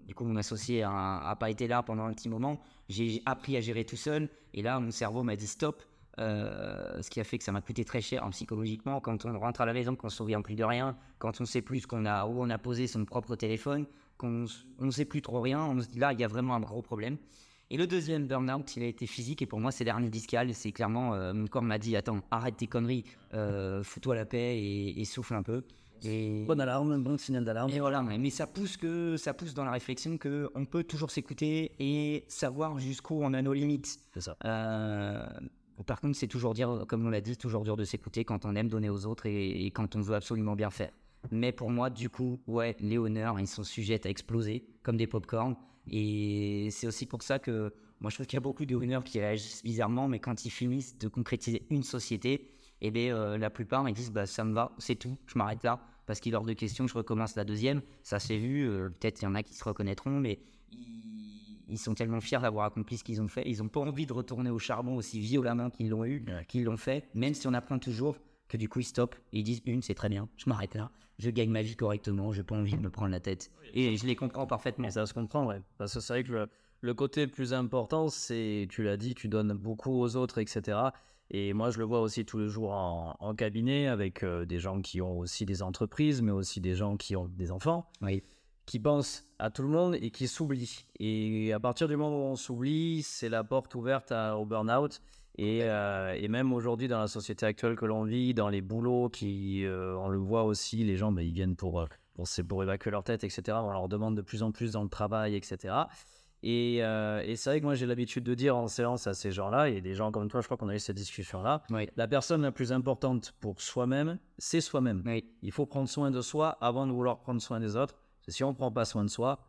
[SPEAKER 2] du coup mon associé a, a pas été là pendant un petit moment. J'ai appris à gérer tout seul, et là mon cerveau m'a dit stop. euh, ce qui a fait que ça m'a coûté très cher hein, psychologiquement. Quand on rentre à la maison, qu'on ne se souvient plus de rien, quand on ne sait plus ce qu'on a, où on a posé son propre téléphone, qu'on ne sait plus trop rien, on se dit là, il y a vraiment un gros problème. Et le deuxième burn-out, il a été physique, et pour moi, c'est l'hernie discale. C'est clairement, euh, mon corps m'a dit Attends, arrête tes conneries, euh, fous-toi la paix et, souffle un peu.
[SPEAKER 3] Et... Bonne alarme, bon signal d'alarme.
[SPEAKER 2] Et voilà, mais ça pousse, que, ça pousse dans la réflexion qu'on peut toujours s'écouter et savoir jusqu'où on a nos limites.
[SPEAKER 3] C'est ça.
[SPEAKER 2] Euh, par contre, c'est toujours dire, comme on l'a dit, toujours dur de s'écouter quand on aime donner aux autres et, quand on veut absolument bien faire. Mais pour moi, du coup, ouais, les honneurs, ils sont sujets à exploser comme des pop-corn. Et c'est aussi pour ça que moi, je trouve qu'il y a beaucoup de honneurs qui réagissent bizarrement, mais quand ils finissent de concrétiser une société, eh bien, euh, la plupart, ils disent, bah, ça me va, c'est tout, je m'arrête là. Parce qu'il est hors de question, je recommence la deuxième. Ça s'est vu, euh, peut-être il y en a qui se reconnaîtront, mais ils sont tellement fiers d'avoir accompli ce qu'ils ont fait. Ils n'ont pas envie de retourner au charbon aussi violemment qu'ils l'ont eu, qu'ils l'ont fait, même si on apprend toujours que du coup ils stoppent et ils disent une, c'est très bien, je m'arrête là, je gagne ma vie correctement, j'ai pas envie de me prendre la tête. Et je les comprends parfaitement.
[SPEAKER 3] Ça se comprend, ouais. Parce que c'est vrai que le, côté le plus important, c'est, tu l'as dit, tu donnes beaucoup aux autres, etc. Et moi, je le vois aussi tous les jours en, cabinet avec euh, des gens qui ont aussi des entreprises, mais aussi des gens qui ont des enfants.
[SPEAKER 2] Oui
[SPEAKER 3] qui pense à tout le monde et qui s'oublie. Et à partir du moment où on s'oublie, c'est la porte ouverte au burn-out. Et, euh, et, même aujourd'hui, dans la société actuelle que l'on vit, dans les boulots, qui, euh, on le voit aussi, les gens, ben, ils viennent pour, euh, pour, pour, évacuer leur tête, etc. On leur demande de plus en plus dans le travail, etc. Et, et c'est vrai que moi, j'ai l'habitude de dire en séance à ces gens-là, et des gens comme toi, je crois qu'on a eu cette discussion-là, la personne la plus importante pour soi-même, c'est soi-même. Il faut prendre soin de soi avant de vouloir prendre soin des autres si on ne prend pas soin de soi,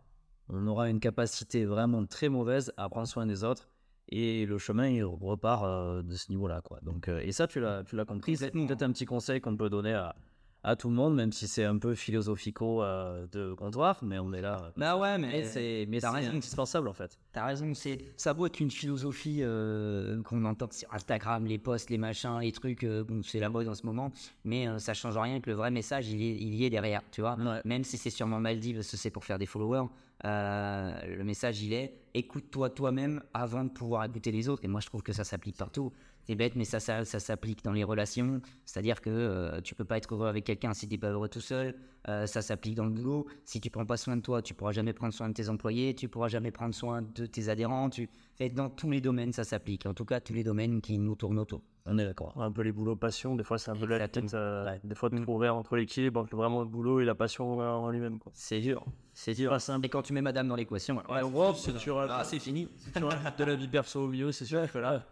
[SPEAKER 3] on aura une capacité vraiment très mauvaise à prendre soin des autres et le chemin il repart euh, de ce niveau-là quoi. Donc euh, et ça tu l'as tu l'as compris, c'est peut-être un petit conseil qu'on peut donner à, à tout le monde, même si c'est un peu philosophico euh, de comptoir, mais on est là.
[SPEAKER 2] Bah ouais, mais,
[SPEAKER 3] c'est mais indispensable en fait.
[SPEAKER 2] T'as raison, c'est ça vaut être une philosophie qu'on entend sur Instagram, les posts, les machins, les trucs, bon, c'est la mode en ce moment, mais ça change rien que le vrai message il y est, il y est derrière, tu vois. Même si c'est sûrement mal dit parce que c'est pour faire des followers, le message il est écoute-toi toi-même avant de pouvoir écouter les autres. Et moi je trouve que ça s'applique partout c'est bête, mais ça, ça, s'applique dans les relations. C'est-à-dire que euh, tu peux pas être heureux avec quelqu'un si tu n'es pas heureux tout seul. Euh, ça s'applique dans le boulot. Si tu prends pas soin de toi, tu pourras jamais prendre soin de tes employés, tu pourras jamais prendre soin de tes adhérents. Tu... dans tous les domaines, ça s'applique. En tout cas, tous les domaines qui nous tournent autour.
[SPEAKER 3] On est d'accord.
[SPEAKER 4] Un peu les boulots passion, des fois c'est un peu la tête. Euh, des fois, de mm. trouver entre l'équilibre entre vraiment le boulot et la passion en lui-même.
[SPEAKER 2] C'est dur. C'est dur. Et quand tu mets madame dans l'équation,
[SPEAKER 4] ouais, c'est ah, fini. [laughs] de la vie perso au milieu, c'est sûr que là.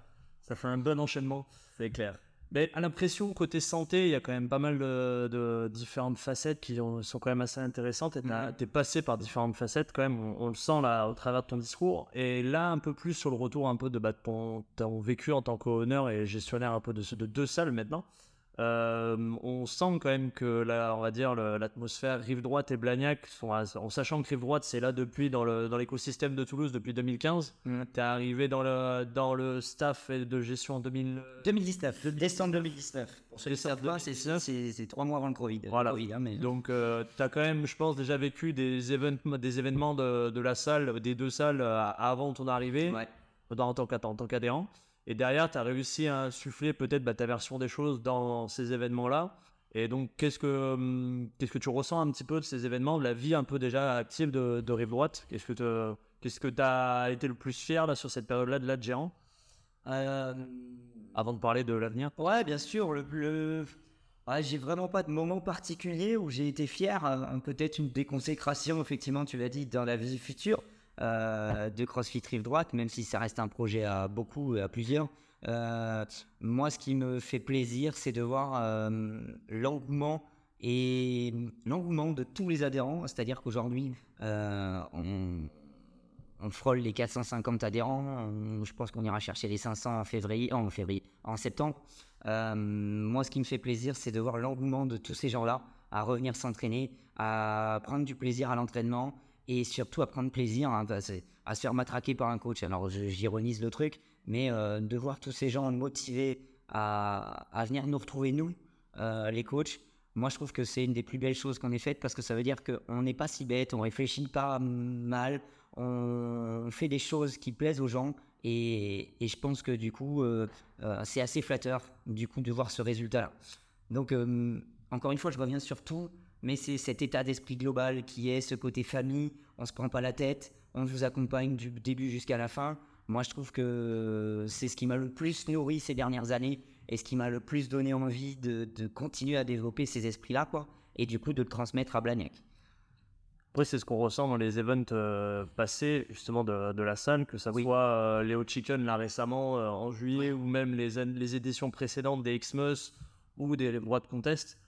[SPEAKER 4] Ça fait un bon enchaînement.
[SPEAKER 3] C'est clair.
[SPEAKER 4] Mais à l'impression, côté santé, il y a quand même pas mal de, différentes facettes qui sont quand même assez intéressantes. Et tu es mhm. passé par différentes facettes quand même, on, le sent là au travers de ton discours. Et là, un peu plus sur le retour un peu de bah, ton, vécu en tant qu'honneur et gestionnaire un peu de, de deux salles maintenant. Euh, on sent quand même que là, on va dire l'atmosphère rive droite et Blagnac, en sachant que rive droite c'est là depuis dans l'écosystème de Toulouse depuis 2015. Mm. Tu es arrivé dans le dans le staff de gestion en
[SPEAKER 2] 2019, décembre 2019. C'est ça, c'est trois mois avant le Covid.
[SPEAKER 4] Voilà. Hein, Donc euh, tu as quand même, je pense, déjà vécu des événements des événements de, la salle, des deux salles euh, avant ton arrivée, en tant qu'adhérent. Et derrière, tu as réussi à insuffler peut-être bah, ta version des choses dans ces événements-là. Et donc, qu'est-ce que, hum, qu'est-ce que tu ressens un petit peu de ces événements, de la vie un peu déjà active de, de Rive Droite? Qu'est-ce que tu as été le plus fier là, sur cette période-là de la géant? Euh, Avant de parler de l'avenir?
[SPEAKER 2] Ouais, bien sûr. Le, le... j'ai vraiment pas de moment particulier où j'ai été fier. Euh, peut-être une déconsécration, effectivement, tu l'as dit, dans la vie future. Euh, de CrossFit Rive Droite, même si ça reste un projet à beaucoup, à plusieurs. Euh, moi, ce qui me fait plaisir, c'est de voir euh, l'engouement et l'engouement de tous les adhérents. C'est-à-dire qu'aujourd'hui, on, frôle les 450 adhérents. je pense qu'on ira chercher les 500 en février, en février, en septembre. moi, ce qui me fait plaisir, c'est de voir l'engouement de tous ces gens-là à revenir s'entraîner, à prendre du plaisir à l'entraînement et surtout à prendre plaisir hein, à se faire matraquer par un coach. Alors j'ironise le truc, mais euh, de voir tous ces gens motivés à, venir nous retrouver, nous, euh, les coachs, moi je trouve que c'est une des plus belles choses qu'on ait faites parce que ça veut dire qu'on n'est pas si bête, on réfléchit pas mal, on fait des choses qui plaisent aux gens Et, je pense que du coup, euh, c'est assez flatteur du coup de voir ce résultat-là. Donc, encore une fois, je reviens sur tout, mais c'est cet état d'esprit global qui est ce côté famille. On se prend pas la tête, on vous accompagne du début jusqu'à la fin. Moi, je trouve que c'est ce qui m'a le plus nourri ces dernières années et ce qui m'a le plus donné envie de, de continuer à développer ces esprits-là, quoi. Et du coup, de le transmettre à Blagnac.
[SPEAKER 4] Après, c'est ce qu'on ressent dans les events euh, passés, justement, de, de la salle, que ça
[SPEAKER 2] Oui.
[SPEAKER 4] soit euh, Léo Chicken, là, récemment, euh, en juillet, ou même les, les éditions précédentes des Xmas ou des droits de contest.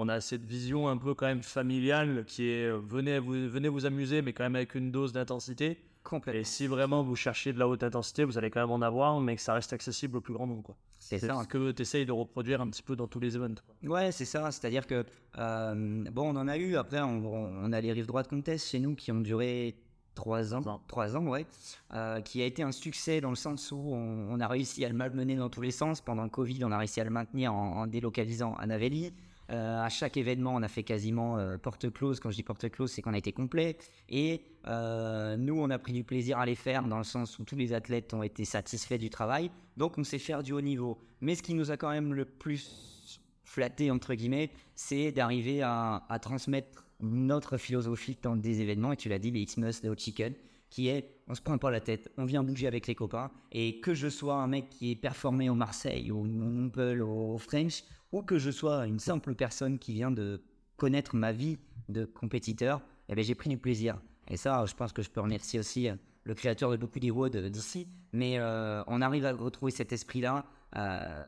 [SPEAKER 4] On a cette vision un peu quand même familiale qui est euh, venez vous, venez vous amuser, mais quand même avec une dose d'intensité.
[SPEAKER 2] Complètement.
[SPEAKER 4] Et si vraiment vous cherchez de la haute intensité, vous allez quand même en avoir, mais que ça reste accessible au plus grand nombre.
[SPEAKER 2] C'est ça.
[SPEAKER 4] ce que tu essayes de reproduire un petit peu dans tous les events. quoi.
[SPEAKER 2] Ouais, c'est ça. C'est-à-dire que, euh, bon, on en a eu. Après, on, on a les rives droites contest chez nous qui ont duré trois ans.
[SPEAKER 4] Trois ans.
[SPEAKER 2] Trois ans, ouais. Euh, qui a été un succès dans le sens où on, on a réussi à le malmener dans tous les sens. Pendant le Covid, on a réussi à le maintenir en, en délocalisant à Navelli. Euh, à chaque événement, on a fait quasiment euh, porte close. Quand je dis porte close, c'est qu'on a été complet. Et euh, nous, on a pris du plaisir à les faire dans le sens où tous les athlètes ont été satisfaits du travail. Donc, on sait faire du haut niveau. Mais ce qui nous a quand même le plus flatté, entre guillemets, c'est d'arriver à, transmettre notre philosophie dans des événements. Et tu l'as dit, les Xmas de Hot Chicken, qui est on se prend pas la tête, on vient bouger avec les copains. Et que je sois un mec qui est performé au Marseille, au Montpellier, au French, ou que je sois une simple personne qui vient de connaître ma vie de compétiteur, eh ben, j'ai pris du plaisir. Et ça, je pense que je peux remercier aussi euh, le créateur de beaucoup des WOD d'ici. Mais euh, on arrive à retrouver cet esprit-là euh,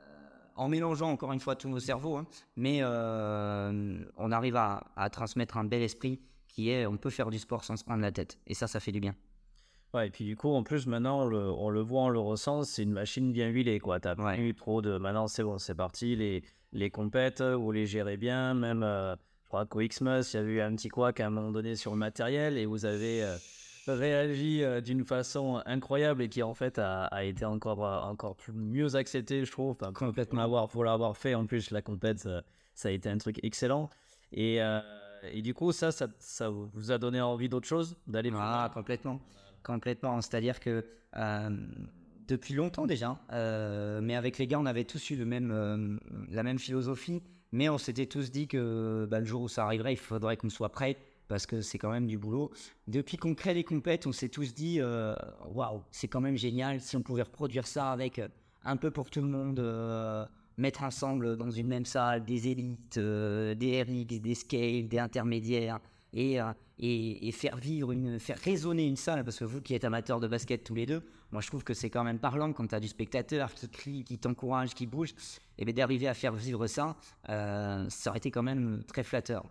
[SPEAKER 2] en mélangeant encore une fois tous nos cerveaux. hein. mais euh, on arrive à, à transmettre un bel esprit qui est on peut faire du sport sans se prendre la tête. Et ça, ça fait du bien.
[SPEAKER 3] Ouais, et puis du coup, en plus, maintenant, on le, on le voit, on le ressent, c'est une machine bien huilée, quoi. T'as
[SPEAKER 2] Ouais.
[SPEAKER 3] pas eu trop de. Maintenant, c'est bon, c'est parti. Les, les compètes, vous les gérez bien. Même, euh, je crois qu'au Xmas, il y a eu un petit couac à un moment donné sur le matériel et vous avez euh, réagi euh, d'une façon incroyable et qui, en fait, a, a été encore, euh, encore plus, mieux accepté, je trouve. Enfin, pour l'avoir, pour l'avoir fait, en plus, la compète, ça, ça a été un truc excellent. Et, euh, et du coup, ça, ça, ça vous a donné envie d'autre chose D'aller plus
[SPEAKER 2] Ah, complètement. Complètement. C'est-à-dire que euh, depuis longtemps déjà, euh, mais avec les gars, on avait tous eu le même, euh, la même philosophie, mais on s'était tous dit que bah, le jour où ça arriverait, il faudrait qu'on soit prêt parce que c'est quand même du boulot. Depuis qu'on crée les compètes, on s'est tous dit waouh, c'est quand même génial si on pouvait reproduire ça avec un peu pour tout le monde, mettre ensemble dans une même salle des élites, des RX, des scales, des intermédiaires et, et, et faire vivre, une, faire résonner une salle, parce que vous qui êtes amateurs de basket tous les deux, moi je trouve que c'est quand même parlant quand tu as du spectateur qui crie, qui t'encourage, qui bouge, et bien d'arriver à faire vivre ça, euh, ça aurait été quand même très flatteur.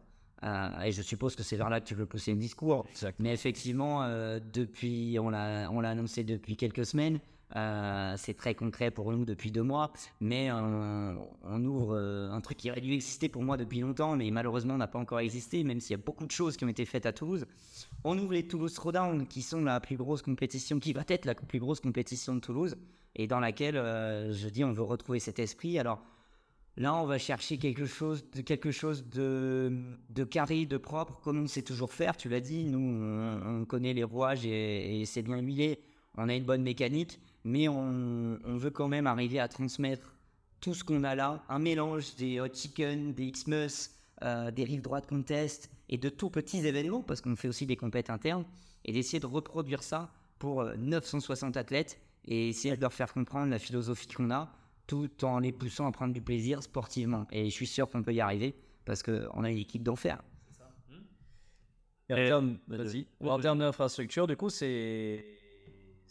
[SPEAKER 2] Euh, et je suppose que c'est vers là que tu veux pousser le discours. Mais effectivement, euh, depuis, on l'a, on l'a annoncé depuis quelques semaines. Euh, c'est très concret pour nous depuis deux mois, mais euh, on ouvre euh, un truc qui aurait dû exister pour moi depuis longtemps, mais malheureusement n'a pas encore existé, même s'il y a beaucoup de choses qui ont été faites à Toulouse. On ouvre les Toulouse Throwdown, qui sont la plus grosse compétition, qui va être la plus grosse compétition de Toulouse, et dans laquelle je dis on veut retrouver cet esprit. Alors Là, on va chercher quelque chose de, quelque chose de, carré, de propre, comme on sait toujours faire. Tu l'as dit, nous, on, on connaît les rouages et, et c'est bien huilé. On a une bonne mécanique, mais on, on veut quand même arriver à transmettre tout ce qu'on a là, un mélange des hot chicken, des Xmas, euh, des rives droites contest et de tout petits événements, parce qu'on fait aussi des compètes internes, et d'essayer de reproduire ça pour euh, 960 athlètes et essayer de leur faire comprendre la philosophie qu'on a tout en les poussant à prendre du plaisir sportivement. Et je suis sûr qu'on peut y arriver parce qu'on a une équipe d'enfer.
[SPEAKER 3] Et en
[SPEAKER 4] Et-
[SPEAKER 3] termes,
[SPEAKER 4] vas-y.
[SPEAKER 3] vas-y. En termes d'infrastructure, du coup, c'est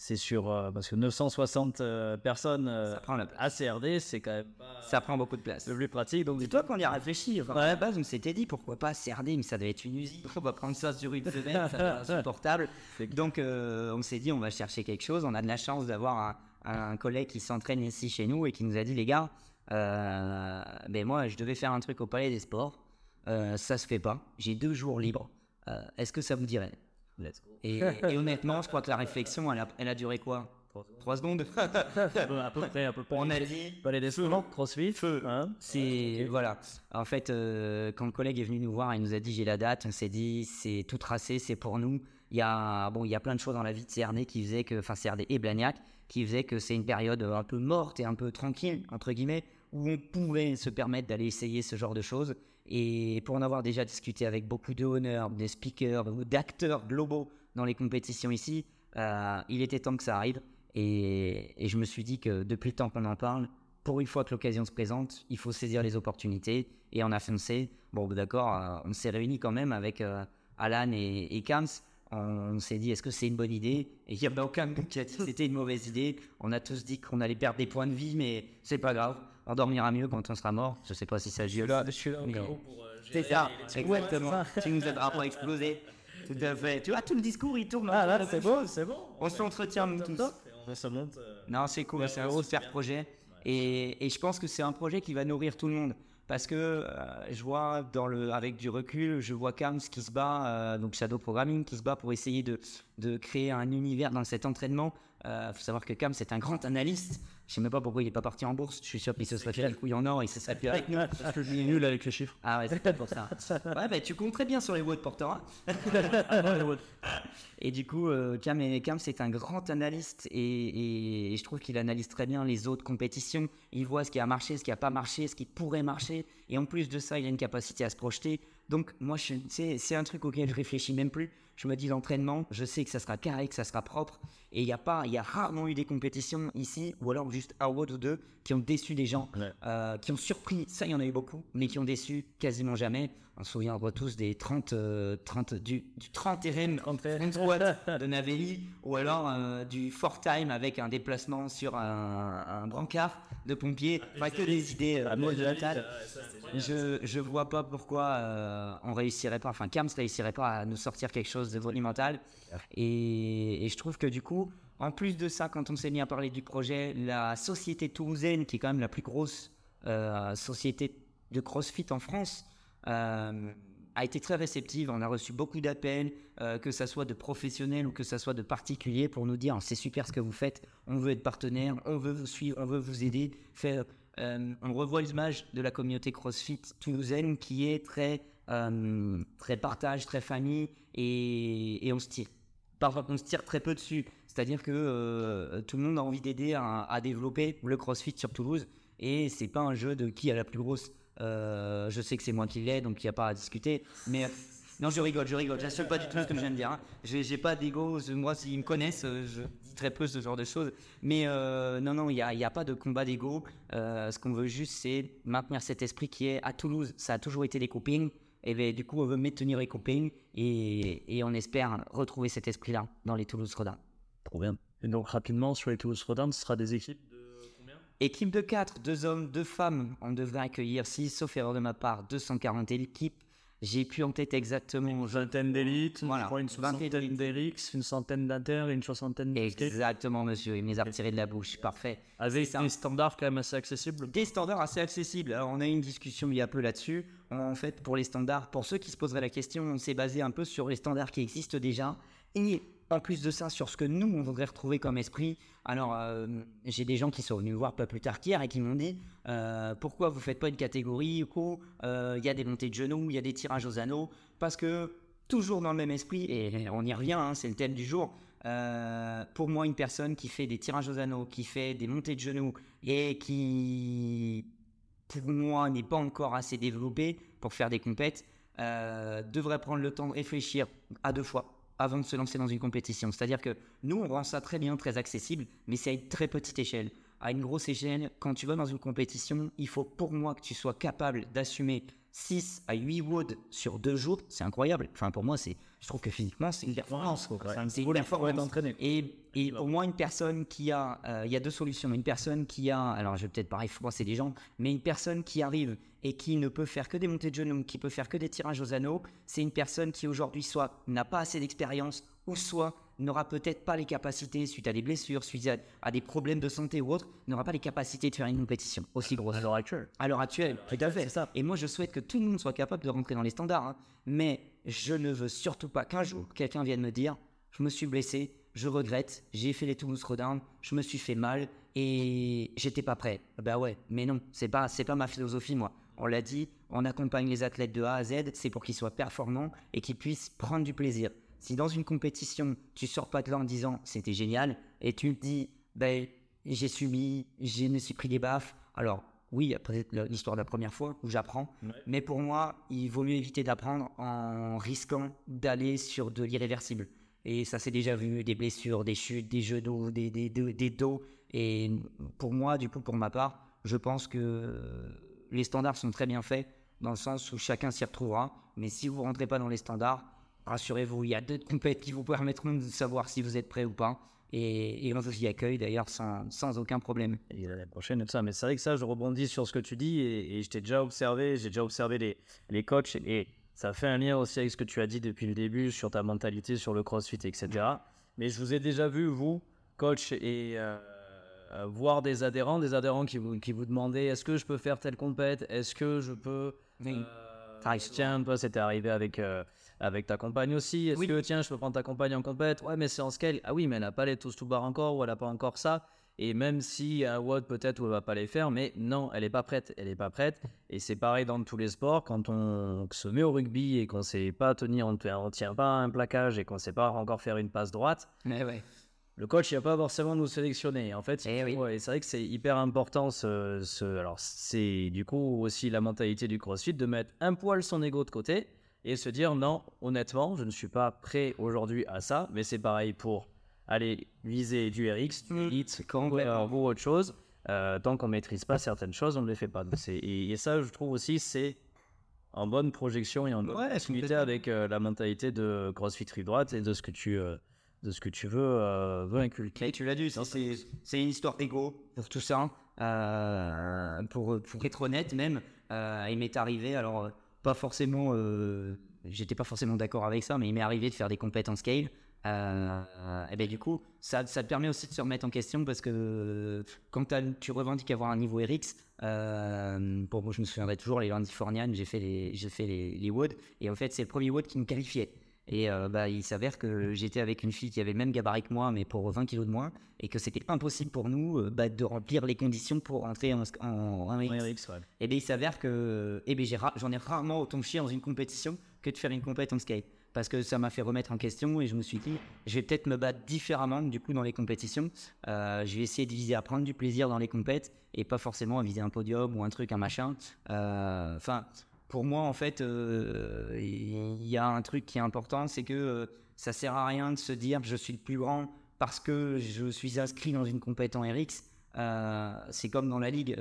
[SPEAKER 3] c'est sur euh, parce que 960 euh, personnes euh,
[SPEAKER 2] Ça prend la place.
[SPEAKER 3] à CRD, c'est quand même pas
[SPEAKER 2] Ça prend beaucoup de place.
[SPEAKER 3] le plus pratique. Donc,
[SPEAKER 2] C'est toi qu'on y a réfléchi. Enfin, À la base, on s'était dit pourquoi pas CRD, mais ça devait être une usine. On va prendre ça sur une semaine, ça va [laughs] être insupportable. Donc, euh, on s'est dit on va chercher quelque chose. On a de la chance d'avoir un, un collègue qui s'entraîne ici chez nous et qui nous a dit les gars, ben moi, je devais faire un truc au Palais des Sports. Ça se fait pas. J'ai deux jours libres. Est-ce que ça vous dirait?
[SPEAKER 3] Let's go.
[SPEAKER 2] et, et honnêtement, je crois que la réflexion, elle a, elle a duré quoi? Trois secondes? [laughs]
[SPEAKER 3] À peu près, à peu près.
[SPEAKER 2] On a dit
[SPEAKER 3] Palais des Sports, CrossFit, hein
[SPEAKER 2] C'est voilà. En fait, euh, quand le collègue est venu nous voir, il nous a dit j'ai la date. On s'est dit c'est tout tracé, c'est pour nous. Il y a bon, il y a plein de choses dans la vie de CRD qui faisaient que, enfin CRD et Blagnac, qui faisait que c'est une période un peu morte et un peu tranquille, entre guillemets, où on pouvait se permettre d'aller essayer ce genre de choses. Et pour en avoir déjà discuté avec beaucoup de honneurs, des speakers d'acteurs globaux dans les compétitions ici, euh, il était temps que ça arrive. Et, je me suis dit que depuis le temps qu'on en parle, pour une fois que l'occasion se présente, il faut saisir les opportunités. Et on a foncé. Bon, d'accord, euh, on s'est réunis quand même avec euh, Alan et, et Kams. On, s'est dit, est-ce que c'est une bonne idée? Et il n'y a aucun qui a dit que c'était une mauvaise idée. On a tous dit qu'on allait perdre des points de vie, mais c'est pas grave. On dormira mieux quand on sera mort. Je sais pas si ça agit.
[SPEAKER 3] Je suis là,
[SPEAKER 2] Mais-
[SPEAKER 3] pour.
[SPEAKER 2] Ça, exactement. tu nous aideras pour exploser. Tout à fait. Tu vois, tout le discours, il tourne.
[SPEAKER 3] Ah là, c'est bon, c'est bon.
[SPEAKER 2] On s'entretient tous.
[SPEAKER 3] On ça monte. euh,
[SPEAKER 2] Non, c'est cool, c'est un super projet. Et, et je pense que c'est un projet qui va nourrir tout le monde. Parce que euh, je vois, dans le, avec du recul, je vois Kams qui se bat, euh, donc Shadow Programming, qui se bat pour essayer de, de créer un univers dans cet entraînement. Il faut savoir que Kams est un grand analyste. Je sais même pas pourquoi il n'est pas parti en bourse. Je suis sûr qu'il se serait fait la couille en or, il se serait fait avec nous.
[SPEAKER 4] Parce que je suis nul avec les chiffres.
[SPEAKER 2] Ah ouais, c'est peut-être pour ça. Ouais, bah, tu comptes très bien sur les Wood Porter. hein. [laughs] Et du coup, euh, Cam, est- Cam, c'est un grand analyste et, et- et je trouve qu'il analyse très bien les autres compétitions. Il voit ce qui a marché, ce qui n'a pas marché, ce qui pourrait marcher. Et en plus de ça, il a une capacité à se projeter. Donc, moi, c'est c'est un truc auquel je réfléchis même plus. Je me dis l'entraînement, je sais que ça sera carré, que ça sera propre. Et il y a pas, il y a rarement eu des compétitions ici, ou alors juste un ou deux, qui ont déçu des gens,
[SPEAKER 3] Ouais.
[SPEAKER 2] euh, qui ont surpris. Ça, il y en a eu beaucoup, mais qui ont déçu quasiment jamais. On se souviendra tous des 30, euh, 30 du, du 30 RM [laughs] de Navelli, ou alors euh, du four time avec un déplacement sur un, un brancard de pompier. Enfin, que des idées euh, monumentales. Je, je vois pas pourquoi euh, on réussirait pas, enfin Kams réussirait pas à nous sortir quelque chose de monumental. Et, et je trouve que du coup, en plus de ça, quand on s'est mis à parler du projet, la société toulousaine, qui est quand même la plus grosse euh, société de CrossFit en France, euh, a été très réceptive. On a reçu beaucoup d'appels, euh, que ça soit de professionnels ou que ça soit de particuliers, pour nous dire c'est super ce que vous faites, on veut être partenaire, on veut vous suivre, on veut vous aider. Euh, on revoit l'image de la communauté CrossFit toulousaine qui est très, euh, très partage, très famille, et, on se tire. Parfois, on se tire très peu dessus. C'est-à-dire que euh, tout le monde a envie d'aider à, à développer le CrossFit sur Toulouse, et c'est pas un jeu de qui a la plus grosse. Euh, je sais que c'est moi qui l'ai, donc il n'y a pas à discuter. Mais non, je rigole, je rigole. J'assume pas du tout ce que je viens de dire. Hein. J'ai pas d'ego. Je- Moi, s'ils me connaissent, euh, je dis très peu ce genre de choses. Mais euh, non, non, il n'y a, pas de combat d'ego. Ce qu'on veut juste, c'est maintenir cet esprit qui est à Toulouse. Ça a toujours été des copings. Et ben, du coup, on veut maintenir les copings et, on espère retrouver cet esprit-là dans les Toulouse Rodin.
[SPEAKER 3] Trop bien.
[SPEAKER 4] Et donc, rapidement, sur les Toulouse Rodin, ce sera des équipes
[SPEAKER 2] Équipe de 4, deux hommes, deux femmes. On devrait accueillir, si, sauf erreur de ma part, 240 équipes. J'ai plus en tête exactement.
[SPEAKER 4] Une vingtaine d'élites,
[SPEAKER 2] Voilà,
[SPEAKER 4] une
[SPEAKER 2] vingtaine
[SPEAKER 4] soixantaine d'Erix, une centaine d'inter et une soixantaine.
[SPEAKER 2] Exactement, monsieur. Il me les a retirés de la bouche. Parfait.
[SPEAKER 4] Avec des standards quand même assez accessibles.
[SPEAKER 2] Des standards assez accessibles. Alors, on a eu une discussion il y a peu là-dessus. En fait, pour les standards, pour ceux qui se poseraient la question, on s'est basé un peu sur les standards qui existent déjà. Et en plus de ça, sur ce que nous, on voudrait retrouver comme esprit. Alors, euh, j'ai des gens qui sont venus voir pas plus tard qu'hier et qui m'ont dit euh, pourquoi vous faites pas une catégorie où euh, il y a des montées de genoux, il y a des tirages aux anneaux Parce que, toujours dans le même esprit, et on y revient, hein, c'est le thème du jour. pour moi, une personne qui fait des tirages aux anneaux, qui fait des montées de genoux et qui pour moi, n'est pas encore assez développé pour faire des compètes, devrait prendre le temps de réfléchir à deux fois avant de se lancer dans une compétition. C'est-à-dire que nous, on rend ça très bien, très accessible, mais c'est à une très petite échelle. À une grosse échelle, quand tu vas dans une compétition, il faut pour moi que tu sois capable d'assumer 6 à 8 woods sur deux jours. C'est incroyable. Enfin, pour moi, c'est, je trouve que physiquement, c'est une performance. C'est une performance. Et, et pour moi, une personne qui a, euh, il y a deux solutions. Une personne qui a, alors je vais peut-être pareil froisser des gens, mais une personne qui arrive et qui ne peut faire que des montées de genoux, qui peut faire que des tirages aux anneaux, c'est une personne qui aujourd'hui soit n'a pas assez d'expérience ou soit n'aura peut-être pas les capacités suite à des blessures, suite à, des problèmes de santé ou autres, n'aura pas les capacités de faire une compétition aussi grosse.
[SPEAKER 4] À l'heure actuelle.
[SPEAKER 2] À l'heure actuelle, tout à fait. Et moi, je souhaite que tout le monde soit capable de rentrer dans les standards. hein. Mais je ne veux surtout pas qu'un jour, quelqu'un vienne me dire Je me suis blessé, je regrette, j'ai fait les Toulouse Rodin, je me suis fait mal et j'étais pas prêt. Bah ouais, mais non, c'est pas, c'est pas ma philosophie, moi. On l'a dit, on accompagne les athlètes de A à Z, c'est pour qu'ils soient performants et qu'ils puissent prendre du plaisir. Si dans une compétition, tu sors pas de là en disant c'était génial et tu te dis ben, j'ai subi, je me suis pris des baffes. Alors, oui, peut-être l'histoire de la première fois où j'apprends. Mais pour moi, il vaut mieux éviter d'apprendre en risquant d'aller sur de l'irréversible. Et ça s'est déjà vu, des blessures, des chutes, des genoux, des, des, des, dos. Et pour moi, du coup, pour ma part, je pense que les standards sont très bien faits dans le sens où chacun s'y retrouvera. Mais si vous ne rentrez pas dans les standards, rassurez-vous, il y a deux compétitions qui vous permettront de savoir si vous êtes prêt ou pas. Et, et on vous y accueille d'ailleurs sans, aucun problème.
[SPEAKER 3] Et l'année prochaine et ça. Mais c'est vrai que ça, je rebondis sur ce que tu dis et, je t'ai déjà observé, j'ai déjà observé les, les coachs et ça fait un lien aussi avec ce que tu as dit depuis le début sur ta mentalité, sur le crossfit, etc. Mais je vous ai déjà vu, vous, coach, et euh, voir des adhérents, des adhérents qui vous, qui vous demandaient est-ce que je peux faire telle compète? Est-ce que je peux.
[SPEAKER 2] Oui.
[SPEAKER 3] Euh, tiens, toi, c'était arrivé avec. Euh, avec ta compagne aussi. Est-ce que tiens, je peux prendre ta compagne en compète? Ouais, mais c'est en scale. Ah oui, mais elle n'a pas les tous to bar encore ou elle n'a pas encore ça. Et même si un WOD peut-être où elle va pas les faire, mais non, elle est pas prête. Elle est pas prête. Et c'est pareil dans tous les sports. Quand on se met au rugby et qu'on sait pas tenir, on ne tient pas un plaquage et qu'on sait pas encore faire une passe droite.
[SPEAKER 2] Mais ouais.
[SPEAKER 3] Le coach, il va pas forcément nous sélectionner. En fait,
[SPEAKER 2] eh
[SPEAKER 3] c'est vrai que c'est hyper important. Ce, ce... alors, c'est du coup aussi la mentalité du CrossFit de mettre un poil son ego de côté et se dire non, honnêtement, je ne suis pas prêt aujourd'hui à ça, mais c'est pareil pour aller viser du RX, du
[SPEAKER 2] mm.
[SPEAKER 3] HIT, ou autre chose. Euh, tant qu'on maîtrise pas certaines choses, on ne les fait pas. Et, et, ça, je trouve aussi, c'est en bonne projection et en bonne
[SPEAKER 2] ouais,
[SPEAKER 3] avec euh, la mentalité de CrossFit Rive Droite et de ce que tu, euh, de ce que tu veux, veux inculquer.
[SPEAKER 2] tu l'as dit, c'est une histoire d'ego pour tout ça. pour, pour être honnête, même, il m'est arrivé, alors pas forcément, euh, j'étais pas forcément d'accord avec ça, mais il m'est arrivé de faire des compétences scale. Euh, et ben du coup, ça, ça, te permet aussi de se remettre en question parce que quand tu revendiques avoir un niveau RX, euh, pour moi je me souviendrai toujours les Landifornian, j'ai fait les, j'ai fait les, les Wood, et en fait c'est le premier Wood qui me qualifiait. Et euh, bah, il s'avère que j'étais avec une fille qui avait le même gabarit que moi, mais pour 20 kilos de moins, et que c'était impossible pour nous euh, bah, de remplir les conditions pour entrer en, en,
[SPEAKER 3] RX.
[SPEAKER 2] Et bien il s'avère que et ben, j'en ai, rarement autant chier dans une compétition que de faire une compétition en skate. Parce que ça m'a fait remettre en question et je me suis dit, je vais peut-être me battre différemment du coup dans les compétitions. Euh, je vais essayer de viser à prendre du plaisir dans les compètes et pas forcément à viser un podium ou un truc, un machin. Enfin, pour moi, en fait, euh, il y a un truc qui est important, c'est que euh, ça sert à rien de se dire je suis le plus grand parce que je suis inscrit dans une compétition RX. Euh, c'est comme dans la ligue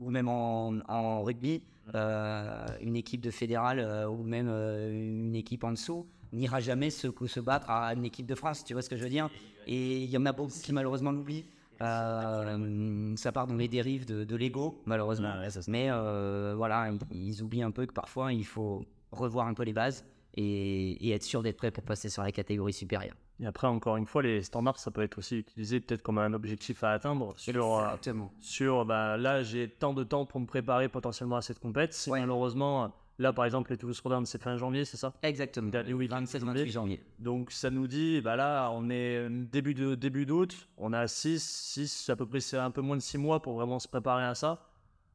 [SPEAKER 2] ou même en, rugby, une équipe de fédérale ou même une équipe en dessous n'ira jamais se, se battre à une équipe de France. Tu vois ce que je veux dire? Et il y en a beaucoup qui malheureusement l'oublient. Euh, ça part dans les dérives de, l'ego, malheureusement. Mais euh, voilà, ils, oublient un peu que parfois il faut revoir un peu les bases et, être sûr d'être prêt pour passer sur la catégorie supérieure.
[SPEAKER 4] Et après, encore une fois, les standards, ça peut être aussi utilisé peut-être comme un objectif à atteindre. Sur,
[SPEAKER 2] euh, Exactement.
[SPEAKER 4] sur bah, là, j'ai tant de temps pour me préparer potentiellement à cette compétition. Malheureusement, Là, par exemple, les Toulouse Rotterdam, c'est fin janvier, c'est ça?
[SPEAKER 2] Exactement.
[SPEAKER 4] Oui,
[SPEAKER 2] 27-28 janvier.
[SPEAKER 4] Donc, ça nous dit, bah là, on est début de début d'août, on a 6, 6, à peu près, c'est un peu moins de 6 mois pour vraiment se préparer à ça.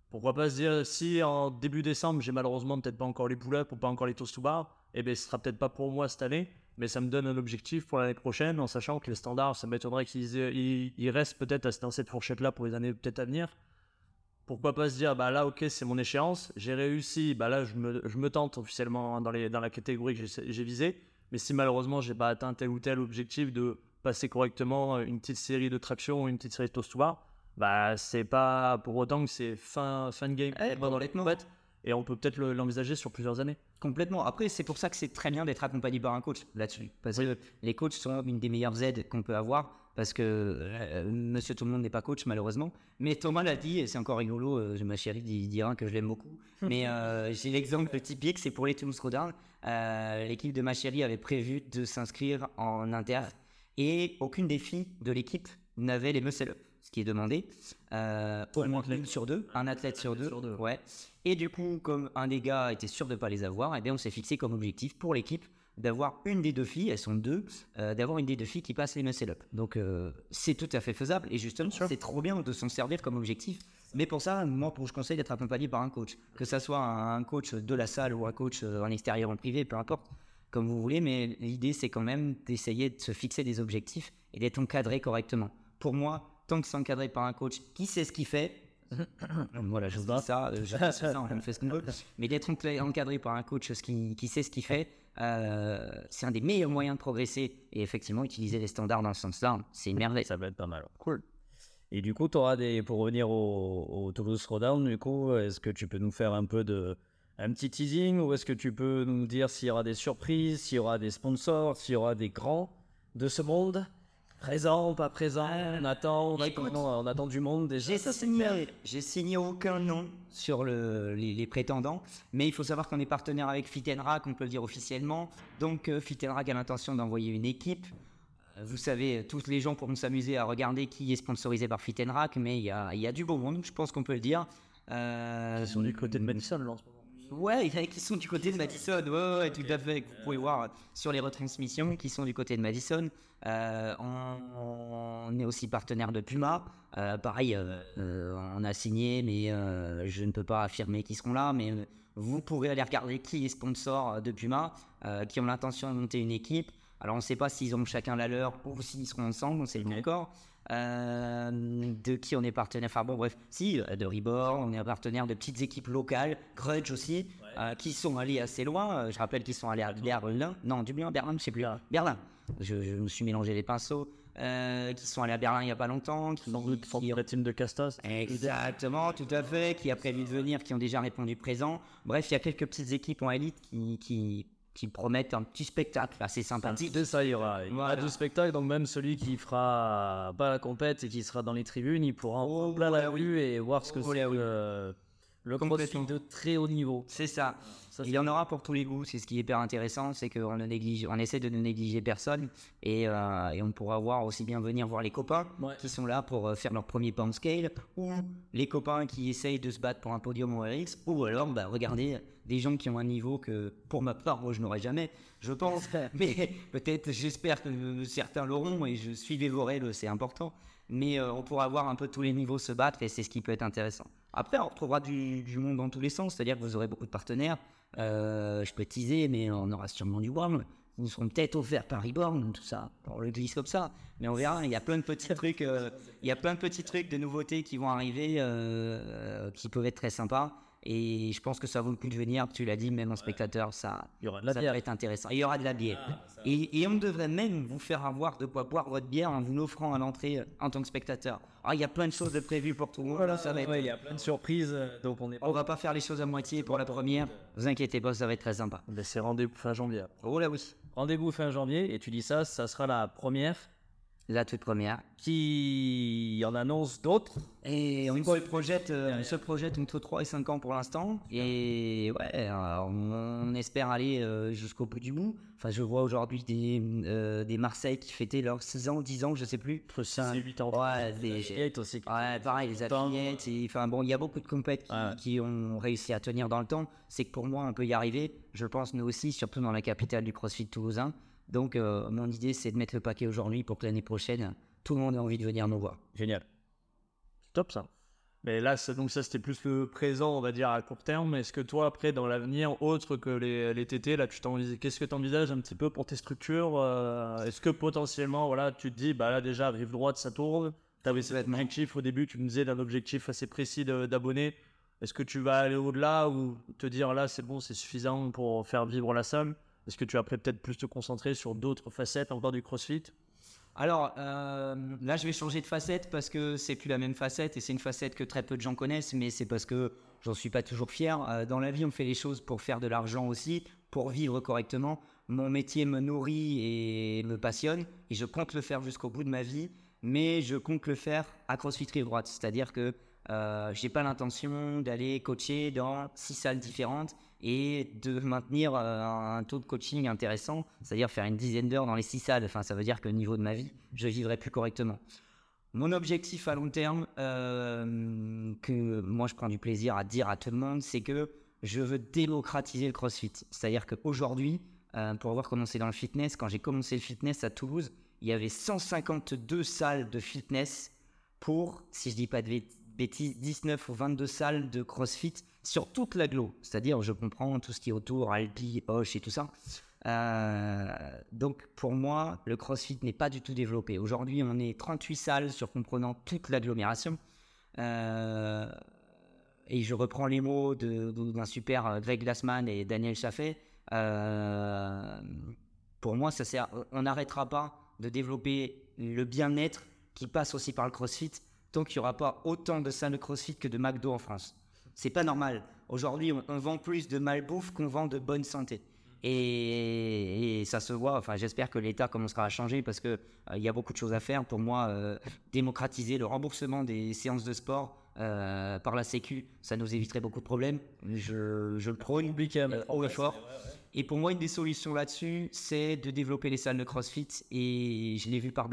[SPEAKER 4] Pourquoi pas se dire, si en début décembre, j'ai malheureusement peut-être pas encore les pull-ups ou pas encore les toast to bar, eh bien, ce sera peut-être pas pour moi cette année, mais ça me donne un objectif pour l'année prochaine, en sachant que les standards, ça m'étonnerait qu'ils restent peut-être dans cette fourchette-là pour les années peut-être à venir pourquoi pas se dire bah là ok c'est mon échéance j'ai réussi bah là je me, je me tente officiellement dans, les, dans la catégorie que j'ai visée. Mais si malheureusement j'ai pas atteint tel ou tel objectif de passer correctement une petite série de traction ou une petite série de toast bah c'est pas pour autant que c'est fin fin de game
[SPEAKER 2] eh, dans les
[SPEAKER 4] et on peut peut-être l'envisager sur plusieurs années.
[SPEAKER 2] Complètement. Après c'est pour ça que c'est très bien d'être accompagné par un coach là-dessus. Parce que les coachs sont une des meilleures aides qu'on peut avoir parce que euh, monsieur tout le monde n'est pas coach malheureusement. Mais Thomas l'a dit, et c'est encore rigolo, euh, ma chérie dira que je l'aime beaucoup. [laughs] Mais euh, j'ai l'exemple typique, c'est pour les Toulouse Rodin. l'équipe de ma chérie avait prévu de s'inscrire en inter, et aucune des filles de l'équipe n'avait les muscle ce qui est demandé. au moins une sur deux, un athlète sur deux. Ouais. Et du coup, comme un des gars était sûr de ne pas les avoir, et eh bien on s'est fixé comme objectif pour l'équipe d'avoir une des deux filles, elles sont deux, euh, d'avoir une des deux filles qui passe les muscle up. Donc euh, c'est tout à fait faisable et justement c'est trop bien de s'en servir comme objectif. Mais pour ça, moi pour, je conseille d'être accompagné par un coach, que ça soit un, coach de la salle ou un coach euh, en extérieur en privé, peu importe, comme vous voulez. Mais l'idée c'est quand même d'essayer de se fixer des objectifs et d'être encadré correctement. pour moi, tant que c'est encadré par un coach qui sait ce qu'il fait, [coughs] voilà, je dis ça, je dis ça, on fait ce qu'on veut, mais d'être encadré par un coach qui, qui sait ce qu'il fait, euh, c'est un des meilleurs moyens de progresser. Et effectivement, utiliser les standards dans ce sens-là, c'est une merveille.
[SPEAKER 3] Ça va être pas mal. Cool. Et du coup, auras des, pour revenir au, au Toulouse Throwdown, du coup, est-ce que tu peux nous faire un peu de un petit teasing ou est-ce que tu peux nous dire s'il y aura des surprises, s'il y aura des sponsors, s'il y aura des grands de ce monde? Présent, pas présent On attend, on
[SPEAKER 2] écoute,
[SPEAKER 3] attend, on attend du monde déjà.
[SPEAKER 2] J'ai signé, aucun nom sur le- les, les prétendants, mais il faut savoir qu'on est partenaire avec Fitenrac, on peut le dire officiellement. Donc euh, Fitenrac a l'intention d'envoyer une équipe. Euh, Vous savez, tous les gens pourront s'amuser à regarder qui est sponsorisé par Fitenrac, mais il y a, il y a du beau monde, je pense qu'on peut le dire. Euh,
[SPEAKER 4] Ils sont du côté de Madison, là, en ce moment.
[SPEAKER 2] Ouais, il y en a qui sont du côté de Madison. Ouais, ouais, tout à fait. Vous pouvez voir sur les retransmissions qui sont du côté de Madison. Euh, on, on est aussi partenaire de Puma. Euh, pareil, euh, on a signé, mais je ne peux pas affirmer qu'ils seront là. Mais vous pourrez aller regarder qui est sponsor de Puma, qui ont l'intention de monter une équipe. Alors, on ne sait pas s'ils ont chacun la leur ou s'ils seront ensemble, on ne sait pas encore. Euh, de qui on est partenaire. Enfin bon, bref, si, euh, de Reborn, on est partenaire de petites équipes locales, Grudge aussi, euh, qui sont allés assez loin. Je rappelle qu'ils sont allés à Berlin, non, Dublin, Berlin, je sais plus. Berlin. Je, je me suis mélangé les pinceaux. Euh, qui sont allés à Berlin il y a pas longtemps, qui, qui-
[SPEAKER 4] La team de Castas.
[SPEAKER 2] Exactement, tout à fait, qui a prévu de venir, qui ont déjà répondu présent. Bref, il y a quelques petites équipes en élite qui, qui, qui promettent un petit spectacle assez sympathique.
[SPEAKER 3] De ça, il y aura, il y aura
[SPEAKER 2] Voilà.
[SPEAKER 3] du spectacle, donc même celui qui fera pas la compète et qui sera dans les tribunes, il pourra en
[SPEAKER 2] Oh,
[SPEAKER 3] plein la
[SPEAKER 2] ouais,
[SPEAKER 3] rue et voir ce que
[SPEAKER 2] Oh,
[SPEAKER 3] c'est
[SPEAKER 2] oui.
[SPEAKER 3] le, le
[SPEAKER 2] Complètement.
[SPEAKER 3] crossfit de très haut niveau.
[SPEAKER 2] C'est ça.
[SPEAKER 3] Ça,
[SPEAKER 2] Il y en aura pour tous les goûts. C'est ce qui est hyper intéressant, c'est qu'on ne néglige, on essaie de ne négliger personne et, euh, et on pourra voir aussi bien venir voir les copains
[SPEAKER 3] Ouais.
[SPEAKER 2] qui sont là pour euh, faire leur premier pound scale ou les copains qui essayent de se battre pour un podium au RX ou alors bah, regardez des gens qui ont un niveau que pour ma part moi je n'aurai jamais je pense [laughs] mais peut-être j'espère que certains l'auront et je vos règles c'est important mais euh, on pourra voir un peu tous les niveaux se battre et c'est ce qui peut être intéressant après on retrouvera du, du monde dans tous les sens c'est-à-dire que vous aurez beaucoup de partenaires euh, je peux teaser mais on aura sûrement du Worm nous seront peut-être offerts par Reborn, tout ça. On le glisse comme ça. Mais on verra, il y a plein de petits [laughs] trucs, euh, il y a plein de petits trucs, de nouveautés qui vont arriver, euh, qui peuvent être très sympas. Et je pense que ça vaut le coup de venir, tu l'as dit, même en spectateur, ça,
[SPEAKER 3] Il y aura de la
[SPEAKER 2] ça
[SPEAKER 3] bière.
[SPEAKER 2] peut être intéressant. Il y aura de la bière.
[SPEAKER 3] Ah,
[SPEAKER 2] et, et on devrait même vous faire avoir de quoi boire votre bière en vous l'offrant à l'entrée euh, en tant que spectateur. Ah, il y a plein de choses de prévues pour tout le monde. ça va être-
[SPEAKER 3] Ouais, il y a plein de surprises, euh, donc on est
[SPEAKER 2] On va pas faire les choses à moitié pour la première. Vous inquiétez pas, ça va être très sympa.
[SPEAKER 4] Ben, c'est rendez-vous fin janvier.
[SPEAKER 2] Oh là oui.
[SPEAKER 3] Rendez-vous fin janvier, et tu dis ça, ça sera la première
[SPEAKER 2] La toute première.
[SPEAKER 3] qui en annonce d'autres.
[SPEAKER 2] Et on se projette, euh, on se projette entre 3 et 5 ans pour l'instant. Et ouais, on, espère aller euh, jusqu'au bout du bout. Enfin, je vois aujourd'hui des, euh, des Marseille qui fêtaient leurs 6 ans, 10 ans, je sais plus.
[SPEAKER 4] Entre 6 et 8 ans.
[SPEAKER 2] Ouais,
[SPEAKER 3] Gate aussi.
[SPEAKER 2] ouais, pareil, les affiliates. et- Enfin bon, il y a beaucoup de compètes qui,
[SPEAKER 3] Ouais.
[SPEAKER 2] qui ont réussi à tenir dans le temps. C'est que pour moi, on peut y arriver. Je pense nous aussi, surtout dans la capitale du CrossFit toulousain. Donc, euh, mon idée, c'est de mettre le paquet aujourd'hui pour que l'année prochaine, tout le monde ait envie de venir nous voir.
[SPEAKER 3] Génial.
[SPEAKER 4] Top ça. Mais là, ça- donc ça c'était plus le présent, on va dire à court terme. Est-ce que toi, après, dans l'avenir, autre que les, les TT, là, tu t'envisages- qu'est-ce que tu envisages un petit peu pour tes structures euh, Est-ce que potentiellement, voilà, tu te dis, bah là déjà, rive droite, ça tourne. Tu avais cet objectif au début, tu me disais d'un objectif assez précis d'abonnés. Est-ce que tu vas aller au-delà ou te dire là, c'est bon, c'est suffisant pour faire vivre la salle? Est-ce que tu après peut-être plus te concentrer sur d'autres facettes encore du CrossFit?
[SPEAKER 2] Alors euh, là, je vais changer de facette parce que c'est plus la même facette et c'est une facette que très peu de gens connaissent, mais c'est parce que j'en suis pas toujours fier. Euh, dans la vie, on fait les choses pour faire de l'argent aussi, pour vivre correctement. Mon métier me nourrit et me passionne et je compte le faire jusqu'au bout de ma vie, mais je compte le faire à CrossFit Rive Droite, c'est-à-dire que euh, j'ai pas l'intention d'aller coacher dans six salles différentes et de maintenir euh, un taux de coaching intéressant, c'est-à-dire faire une dizaine d'heures dans les six salles. Enfin, ça veut dire que au niveau de ma vie, je vivrai plus correctement. Mon objectif à long terme, euh, que moi je prends du plaisir à dire à tout le monde, c'est que je veux démocratiser le CrossFit. C'est-à-dire qu'aujourd'hui, euh, pour avoir commencé dans le fitness, quand j'ai commencé le fitness à Toulouse, il y avait 152 salles de fitness pour, si je dis pas de bêt- bêtises, 19 ou 22 salles de CrossFit sur toute l'agglo. C'est-à-dire, je comprends tout ce qui est autour, Alpi, Hoche et tout ça. Euh, donc pour moi, le CrossFit n'est pas du tout développé. Aujourd'hui, on est 38 salles sur comprenant toute l'agglomération. Euh, et je reprends les mots d'un super Greg Glassman et Daniel Chaffet. pour moi, ça sert, on n'arrêtera pas de développer le bien-être qui passe aussi par le CrossFit tant qu'il n'y aura pas autant de salles de CrossFit que de McDo en France. C'est pas normal. Aujourd'hui, on, vend plus de malbouffe qu'on vend de bonne santé. Et, ça se voit. Enfin, j'espère que l'État commencera à changer parce que euh, il y a beaucoup de choses à faire. Pour moi, euh, démocratiser le remboursement des séances de sport euh, par la Sécu, ça nous éviterait beaucoup de problèmes. Je, je le prône haut et fort. Et pour moi, une des solutions là-dessus, c'est de développer les salles de CrossFit. Et je l'ai vu par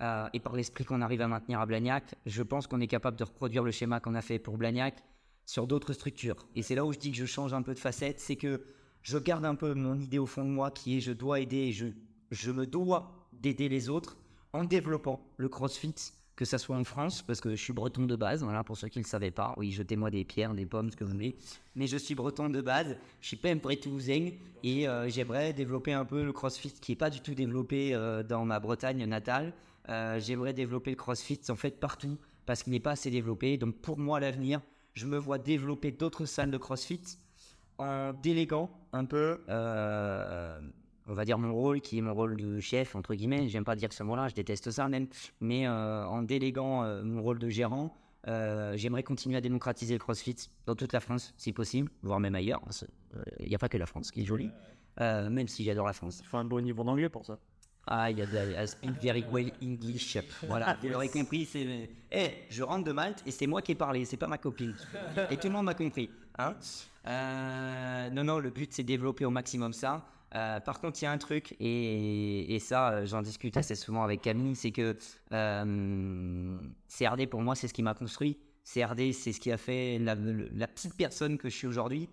[SPEAKER 2] Blagnac. et par l'esprit qu'on arrive à maintenir à Blagnac, je pense qu'on est capable de reproduire le schéma qu'on a fait pour Blagnac sur d'autres structures. Et c'est là où je dis que je change un peu de facette, c'est que je garde un peu mon idée au fond de moi qui est je dois aider, je, je me dois d'aider les autres en développant le CrossFit, que ça soit en France, parce que je suis breton de base, voilà, pour ceux qui ne le savaient pas. Oui, jetez-moi des pierres, des pommes, ce que vous voulez. Mais je suis breton de base, je suis pas un toulousain, et euh, j'aimerais développer un peu le CrossFit qui n'est pas du tout développé euh, dans ma Bretagne natale. Euh, j'aimerais développer le CrossFit en fait partout, parce qu'il n'est pas assez développé. Donc pour moi, l'avenir, je me vois développer d'autres salles de CrossFit en déléguant un peu, euh, on va dire mon rôle, qui est mon rôle de chef, entre guillemets. J'aime pas dire ce mot-là, je déteste ça même. Mais euh, en déléguant mon rôle de gérant, j'aimerais continuer à démocratiser le CrossFit dans toute la France, si possible, voire même ailleurs. Il n'y a pas que la France qui est jolie, même si j'adore la France.
[SPEAKER 4] Il faut un bon niveau d'anglais pour ça.
[SPEAKER 2] Ah, il y a de I speak very well English. Voilà, vous l'aurez compris. C'est, eh, je rentre de Malte et c'est moi qui ai parlé, c'est pas ma copine. Et tout le monde m'a compris. Hein euh, non, non, le but c'est développer au maximum ça. Euh, par contre, il y a un truc, et, ça, euh, j'en discute assez souvent avec Camille, c'est que CRD pour moi, c'est ce qui m'a construit. CRD, c'est ce qui a fait la, la petite personne que je suis aujourd'hui.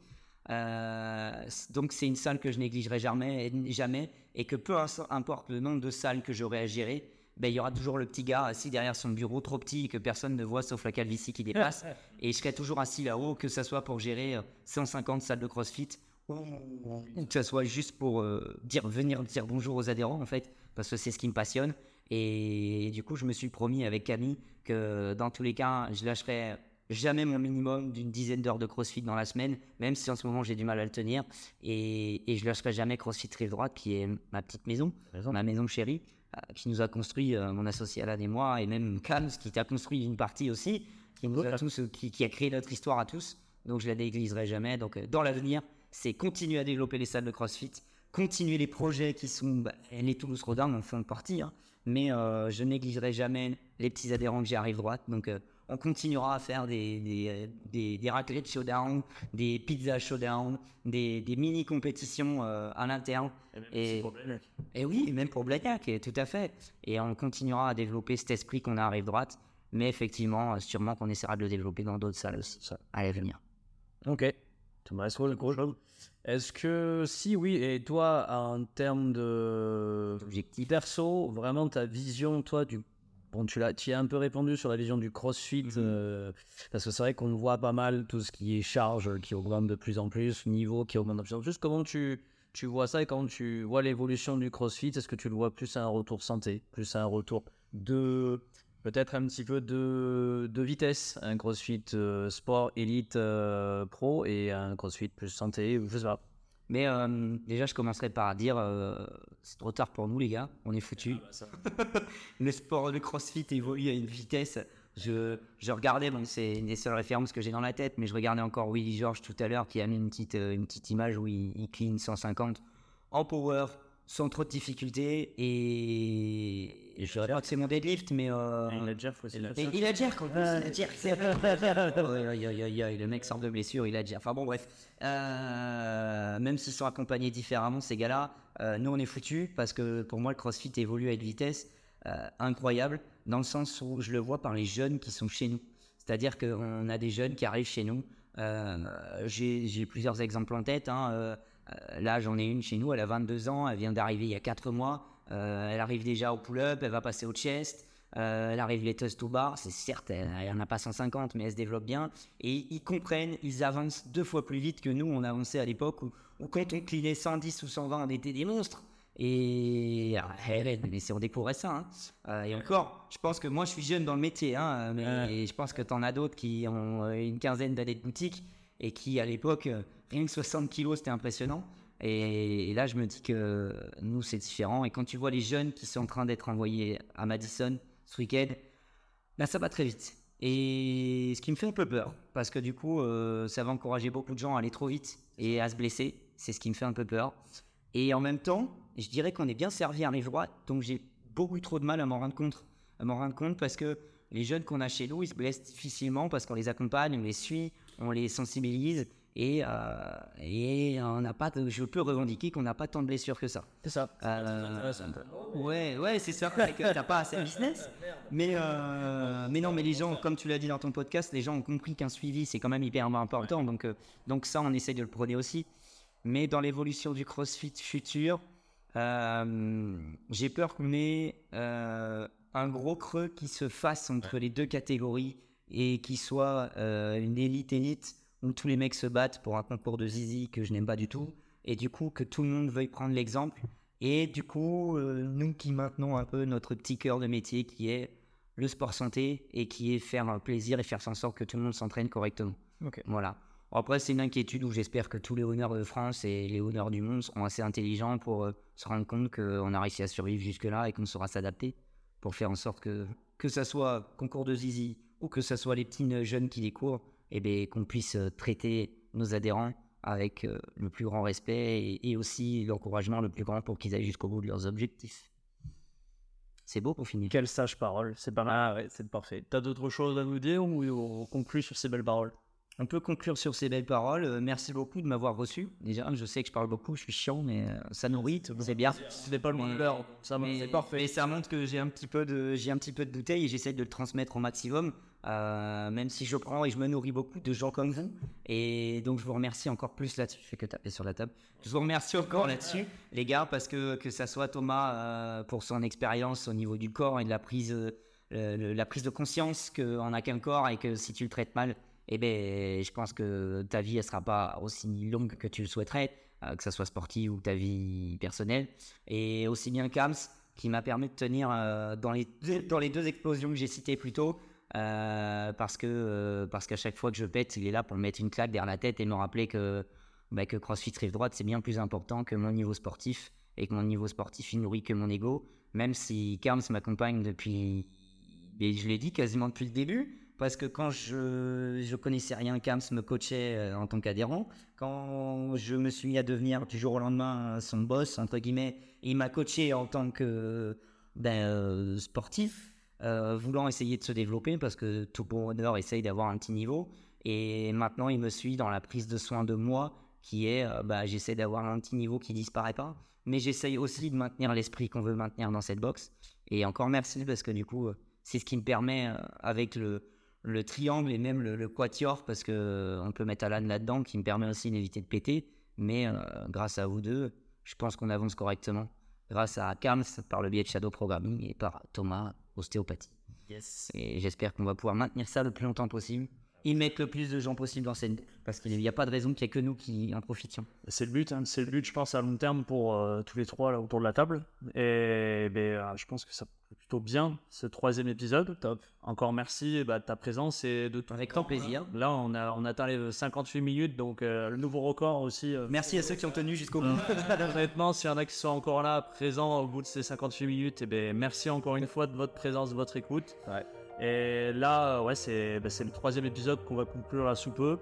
[SPEAKER 2] Euh, donc c'est une salle que je négligerai jamais, jamais et que peu importe le nombre de salles que j'aurai à gérer, ben, il y aura toujours le petit gars assis derrière son bureau trop petit que personne ne voit sauf la calvitie qui dépasse. [laughs] et je serai toujours assis là-haut, que ce soit pour gérer 150 euh, salles de CrossFit ou que ce soit juste pour euh, dire, venir dire bonjour aux adhérents en fait, parce que c'est ce qui me passionne. Et, et du coup, je me suis promis avec Camille que dans tous les cas, je lâcherai jamais mon minimum d'une dizaine d'heures de CrossFit dans la semaine, même si en ce moment j'ai du mal à le tenir. Et, et je lâcherai jamais CrossFit Rive Droite, qui est ma petite maison, ma maison chérie, euh, qui nous a construit euh, mon associé Alain et moi, et même Kams, qui t'a construit une partie aussi, qui, nous a tous, qui, a créé notre histoire à tous. Donc je la négligerai jamais. Donc euh, dans l'avenir, c'est continuer à développer les salles de CrossFit, continuer les projets qui sont bah, les Toulouse Rodin en font partie, hein. mais je négligerai jamais les petits adhérents que j'ai à Rive Droite. Donc on continuera à faire des, des, des, des raclettes showdown, des pizzas showdown, des, des mini compétitions euh, à l'interne.
[SPEAKER 4] Et,
[SPEAKER 2] et oui, même pour Blagnac, tout à fait. Et on continuera à développer cet esprit qu'on a à rive droite. Mais effectivement, euh, sûrement qu'on essaiera de le développer dans d'autres salles à l'avenir.
[SPEAKER 3] Ok. Tu me restes le Est-ce que si oui, et toi, en termes de perso, vraiment ta vision, toi, du Bon, tu, as, tu as un peu répondu sur la vision du crossfit, mhm. euh, parce que c'est vrai qu'on voit pas mal tout ce qui est charge qui augmente de plus en plus, niveau qui augmente de plus en plus. Comment tu, tu vois ça et quand tu vois l'évolution du crossfit, est-ce que tu le vois plus à un retour santé, plus à un retour de peut-être un petit peu de, de vitesse, un crossfit euh, sport élite euh, pro et un crossfit plus santé, je sais pas.
[SPEAKER 2] Mais euh, déjà, je commencerai par dire euh, c'est trop tard pour nous, les gars. On est foutus. Ah, bah, [laughs] le sport, le crossfit évolue à une vitesse. Je, je regardais, bon, c'est une des seules références que j'ai dans la tête, mais je regardais encore Willy George tout à l'heure qui a mis une petite, euh, une petite image où il, il clean 150 en power, sans trop de difficultés et, je dirais pas que c'est mon deadlift mais euh...
[SPEAKER 4] il a Jeff aussi
[SPEAKER 2] il a, Jeff il a Jeff le mec sort de blessure il a Jeff enfin bon bref. Euh, même s'ils sont accompagnés différemment ces gars là euh, nous on est foutus parce que pour moi le crossfit évolue à une vitesse euh, incroyable dans le sens où je le vois par les jeunes qui sont chez nous. C'est à dire qu'on a des jeunes qui arrivent chez nous. J'ai plusieurs exemples en tête hein, là, j'en ai une chez nous, elle a 22 ans, elle vient d'arriver il y a 4 mois. Euh, elle arrive déjà au pull-up, elle va passer au chest. Euh, elle arrive laiteuse tout bas, c'est certes, elle n'y en a pas 150, mais elle se développe bien. Et ils comprennent, ils avancent deux fois plus vite que nous, on avançait à l'époque où, où quand on clinait 110 ou 120, on était des monstres. Et ah, mais si on découvrait ça. Hein. Euh, et encore, je pense que moi je suis jeune dans le métier, hein, mais je pense que tu en as d'autres qui ont une quinzaine d'années de boutique et qui à l'époque, rien que 60 kilos, c'était impressionnant. Et, là, je me dis que nous, c'est différent. Et quand tu vois les jeunes qui sont en train d'être envoyés à Madison ce week-end, là, bah, ça va très vite. Et ce qui me fait un peu peur, parce que du coup, ça va encourager beaucoup de gens à aller trop vite et à se blesser. C'est ce qui me fait un peu peur. Et en même temps, je dirais qu'on est bien servi à rive droite, donc j'ai beaucoup trop de mal à m'en rendre compte. À m'en rendre compte parce que les jeunes qu'on a chez nous, ils se blessent difficilement parce qu'on les accompagne, on les suit, on les sensibilise. Et, euh, et on n'a pas, je peux revendiquer qu'on n'a pas tant de blessures que ça.
[SPEAKER 3] C'est ça.
[SPEAKER 2] Euh, ouais, ouais, c'est sûr que t'as pas assez de business. Mais, euh, mais non, mais les gens, comme tu l'as dit dans ton podcast, les gens ont compris qu'un suivi c'est quand même hyper important. Donc, donc ça, on essaye de le prôner aussi. Mais dans l'évolution du CrossFit futur, euh, j'ai peur qu'on ait euh, un gros creux qui se fasse entre les deux catégories et qui soit euh, une élite élite où tous les mecs se battent pour un concours de zizi que je n'aime pas du tout et du coup que tout le monde veuille prendre l'exemple et du coup nous qui maintenons un peu notre petit cœur de métier qui est le sport santé et qui est faire un plaisir et faire en sorte que tout le monde s'entraîne correctement. Voilà. Après, c'est une inquiétude où j'espère que tous les honneurs de France et les honneurs du monde seront assez intelligents pour euh, se rendre compte qu'on a réussi à survivre jusque-là et qu'on saura s'adapter pour faire en sorte que, que ça soit concours de zizi ou que ça soit les petits jeunes qui les courent, eh bien, qu'on puisse euh, traiter nos adhérents avec euh, le plus grand respect et, aussi l'encouragement le plus grand pour qu'ils aillent jusqu'au bout de leurs objectifs. C'est beau pour finir.
[SPEAKER 3] Quelle sage parole, c'est pas mal. Ah ouais, c'est parfait. T'as d'autres choses à nous dire ou on conclut sur ces belles paroles?
[SPEAKER 2] On peut conclure sur ces belles paroles. Euh, merci beaucoup de m'avoir reçu. Déjà, je sais que je parle beaucoup, je suis chiant, mais euh, ça nourrit, c'est bien.
[SPEAKER 3] Ce n'est pas le l'heure, ça c'est parfait.
[SPEAKER 2] Et ça montre que j'ai un petit peu de, j'ai un petit peu de bouteille et j'essaie de le transmettre au maximum. Euh, même si je prends et je me nourris beaucoup de gens comme vous. Et donc, je vous remercie encore plus là-dessus. Je fais que taper sur la table. Je vous remercie encore là-dessus, les gars, parce que que ça soit Thomas pour son expérience au niveau du corps et de la prise, la prise de conscience qu'on n'a qu'un corps et que si tu le traites mal, eh ben, je pense que ta vie, elle sera pas aussi longue que tu le souhaiterais, euh, que ça soit sportive ou ta vie personnelle. Et aussi bien Kams, qui m'a permis de tenir euh, dans, les deux, dans les deux explosions que j'ai citées plus tôt, euh, parce que parce qu'à chaque fois que je pète, il est là pour me mettre une claque derrière la tête et me rappeler que, bah, que CrossFit Rive Droite, c'est bien plus important que mon niveau sportif, et que mon niveau sportif, il nourrit que mon ego, même si Kams m'accompagne depuis, je l'ai dit, quasiment depuis le début, parce que quand je je connaissais rien, Kams me coachait euh, en tant qu'adhérent. Quand je me suis mis à devenir du jour au lendemain son boss entre guillemets, il m'a coaché en tant que ben, euh, sportif, euh, voulant essayer de se développer parce que tout bon honneur essaye d'avoir un petit niveau. Et maintenant, il me suit dans la prise de soin de moi, qui est, bah, j'essaie d'avoir un petit niveau qui disparaît pas, mais j'essaye aussi de maintenir l'esprit qu'on veut maintenir dans cette box. Et encore merci parce que du coup, c'est ce qui me permet avec le le triangle et même le, quatuor, parce que euh, on peut mettre Alan là-dedans, qui me permet aussi d'éviter de péter. Mais euh, grâce à vous deux, je pense qu'on avance correctement. Grâce à Kams par le biais de Shadow Programming et par Thomas ostéopathie.
[SPEAKER 3] Yes.
[SPEAKER 2] Et j'espère qu'on va pouvoir maintenir ça le plus longtemps possible ils mettent le plus de gens possible dans cette parce qu'il n'y a pas de raison qu'il n'y ait que nous qui en profitions.
[SPEAKER 4] C'est le but, hein. c'est le but, je pense, à long terme pour euh, tous les trois là, autour de la table. Et ben, euh, je pense que ça plutôt bien ce troisième épisode.
[SPEAKER 2] Top.
[SPEAKER 4] Encore merci bah, de ta présence et de ton
[SPEAKER 2] Avec grand plaisir.
[SPEAKER 4] Là, on a on atteint les 58 minutes, donc euh, le nouveau record aussi.
[SPEAKER 2] merci à ceux qui ont tenu jusqu'au bout. [laughs]
[SPEAKER 4] Honnêtement, s'il y en a qui sont encore là, présents au bout de ces 58 minutes, et eh ben, merci encore une fois de votre présence, de votre écoute.
[SPEAKER 3] Ouais.
[SPEAKER 4] Et là, ouais, bah, c'est le troisième épisode qu'on va conclure là sous peu.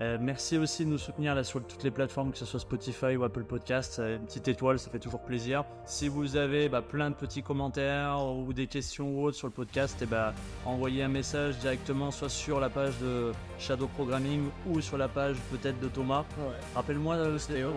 [SPEAKER 4] Euh, merci aussi de nous soutenir là sur toutes les plateformes, que ce soit Spotify ou Apple Podcast. Euh, une petite étoile, ça fait toujours plaisir. Si vous avez bah, plein de petits commentaires ou des questions ou autres sur le podcast, et eh bah, envoyez un message directement soit sur la page de Shadow Programming ou sur la page peut-être de Thomas. Rappelle-moi, euh, Ostéo,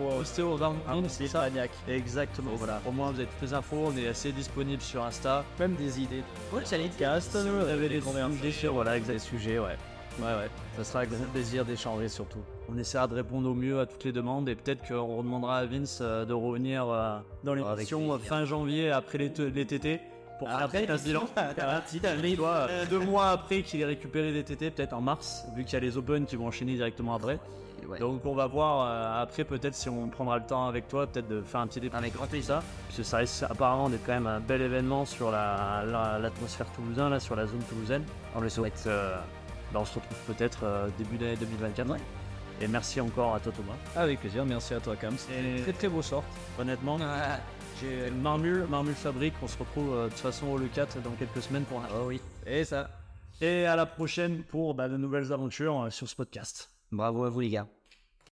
[SPEAKER 3] c'est ça.
[SPEAKER 4] Exactement, voilà. Au moins, vous avez toutes les infos. On est assez disponible sur Insta.
[SPEAKER 3] Même des idées.
[SPEAKER 2] Ouais, j'allais
[SPEAKER 3] cast, révéler des sujets, voilà, exact sujet, ouais. Ouais, ouais. Ça sera avec plaisir d'échanger surtout.
[SPEAKER 4] On essaiera de répondre au mieux à toutes les demandes et peut-être qu'on demandera à Vince euh, de revenir euh, dans l'émission fin janvier après les, les TT pour
[SPEAKER 2] Après,
[SPEAKER 4] faire un bilan. [laughs] Euh, deux mois après qu'il ait récupéré des TT, peut-être en mars, vu qu'il y a les Open qui vont enchaîner directement après.
[SPEAKER 2] ouais.
[SPEAKER 4] Donc on va voir euh, après peut-être si on prendra le temps avec toi, peut-être de faire un petit débrief
[SPEAKER 2] Avec grand
[SPEAKER 4] ça, puisque ça risque apparemment d'être quand même un bel événement sur la- la- l'atmosphère toulousain, là, sur la zone toulousaine.
[SPEAKER 2] on le souhaite.
[SPEAKER 4] Euh, bah, on se retrouve peut-être euh, début d'année 2024.
[SPEAKER 2] Ouais.
[SPEAKER 4] Et merci encore à toi Thomas.
[SPEAKER 3] Avec plaisir, merci à toi Cam.
[SPEAKER 4] Et
[SPEAKER 3] Très très beau sort.
[SPEAKER 4] honnêtement,
[SPEAKER 2] Ah,
[SPEAKER 4] j'ai Marmule, Marmule Fabrique, on se retrouve euh, de toute façon au Le 4 dans quelques semaines pour un
[SPEAKER 2] oh oui.
[SPEAKER 3] Et ça.
[SPEAKER 4] Et à la prochaine pour bah, de nouvelles aventures euh, sur ce podcast.
[SPEAKER 2] Bravo à vous les gars.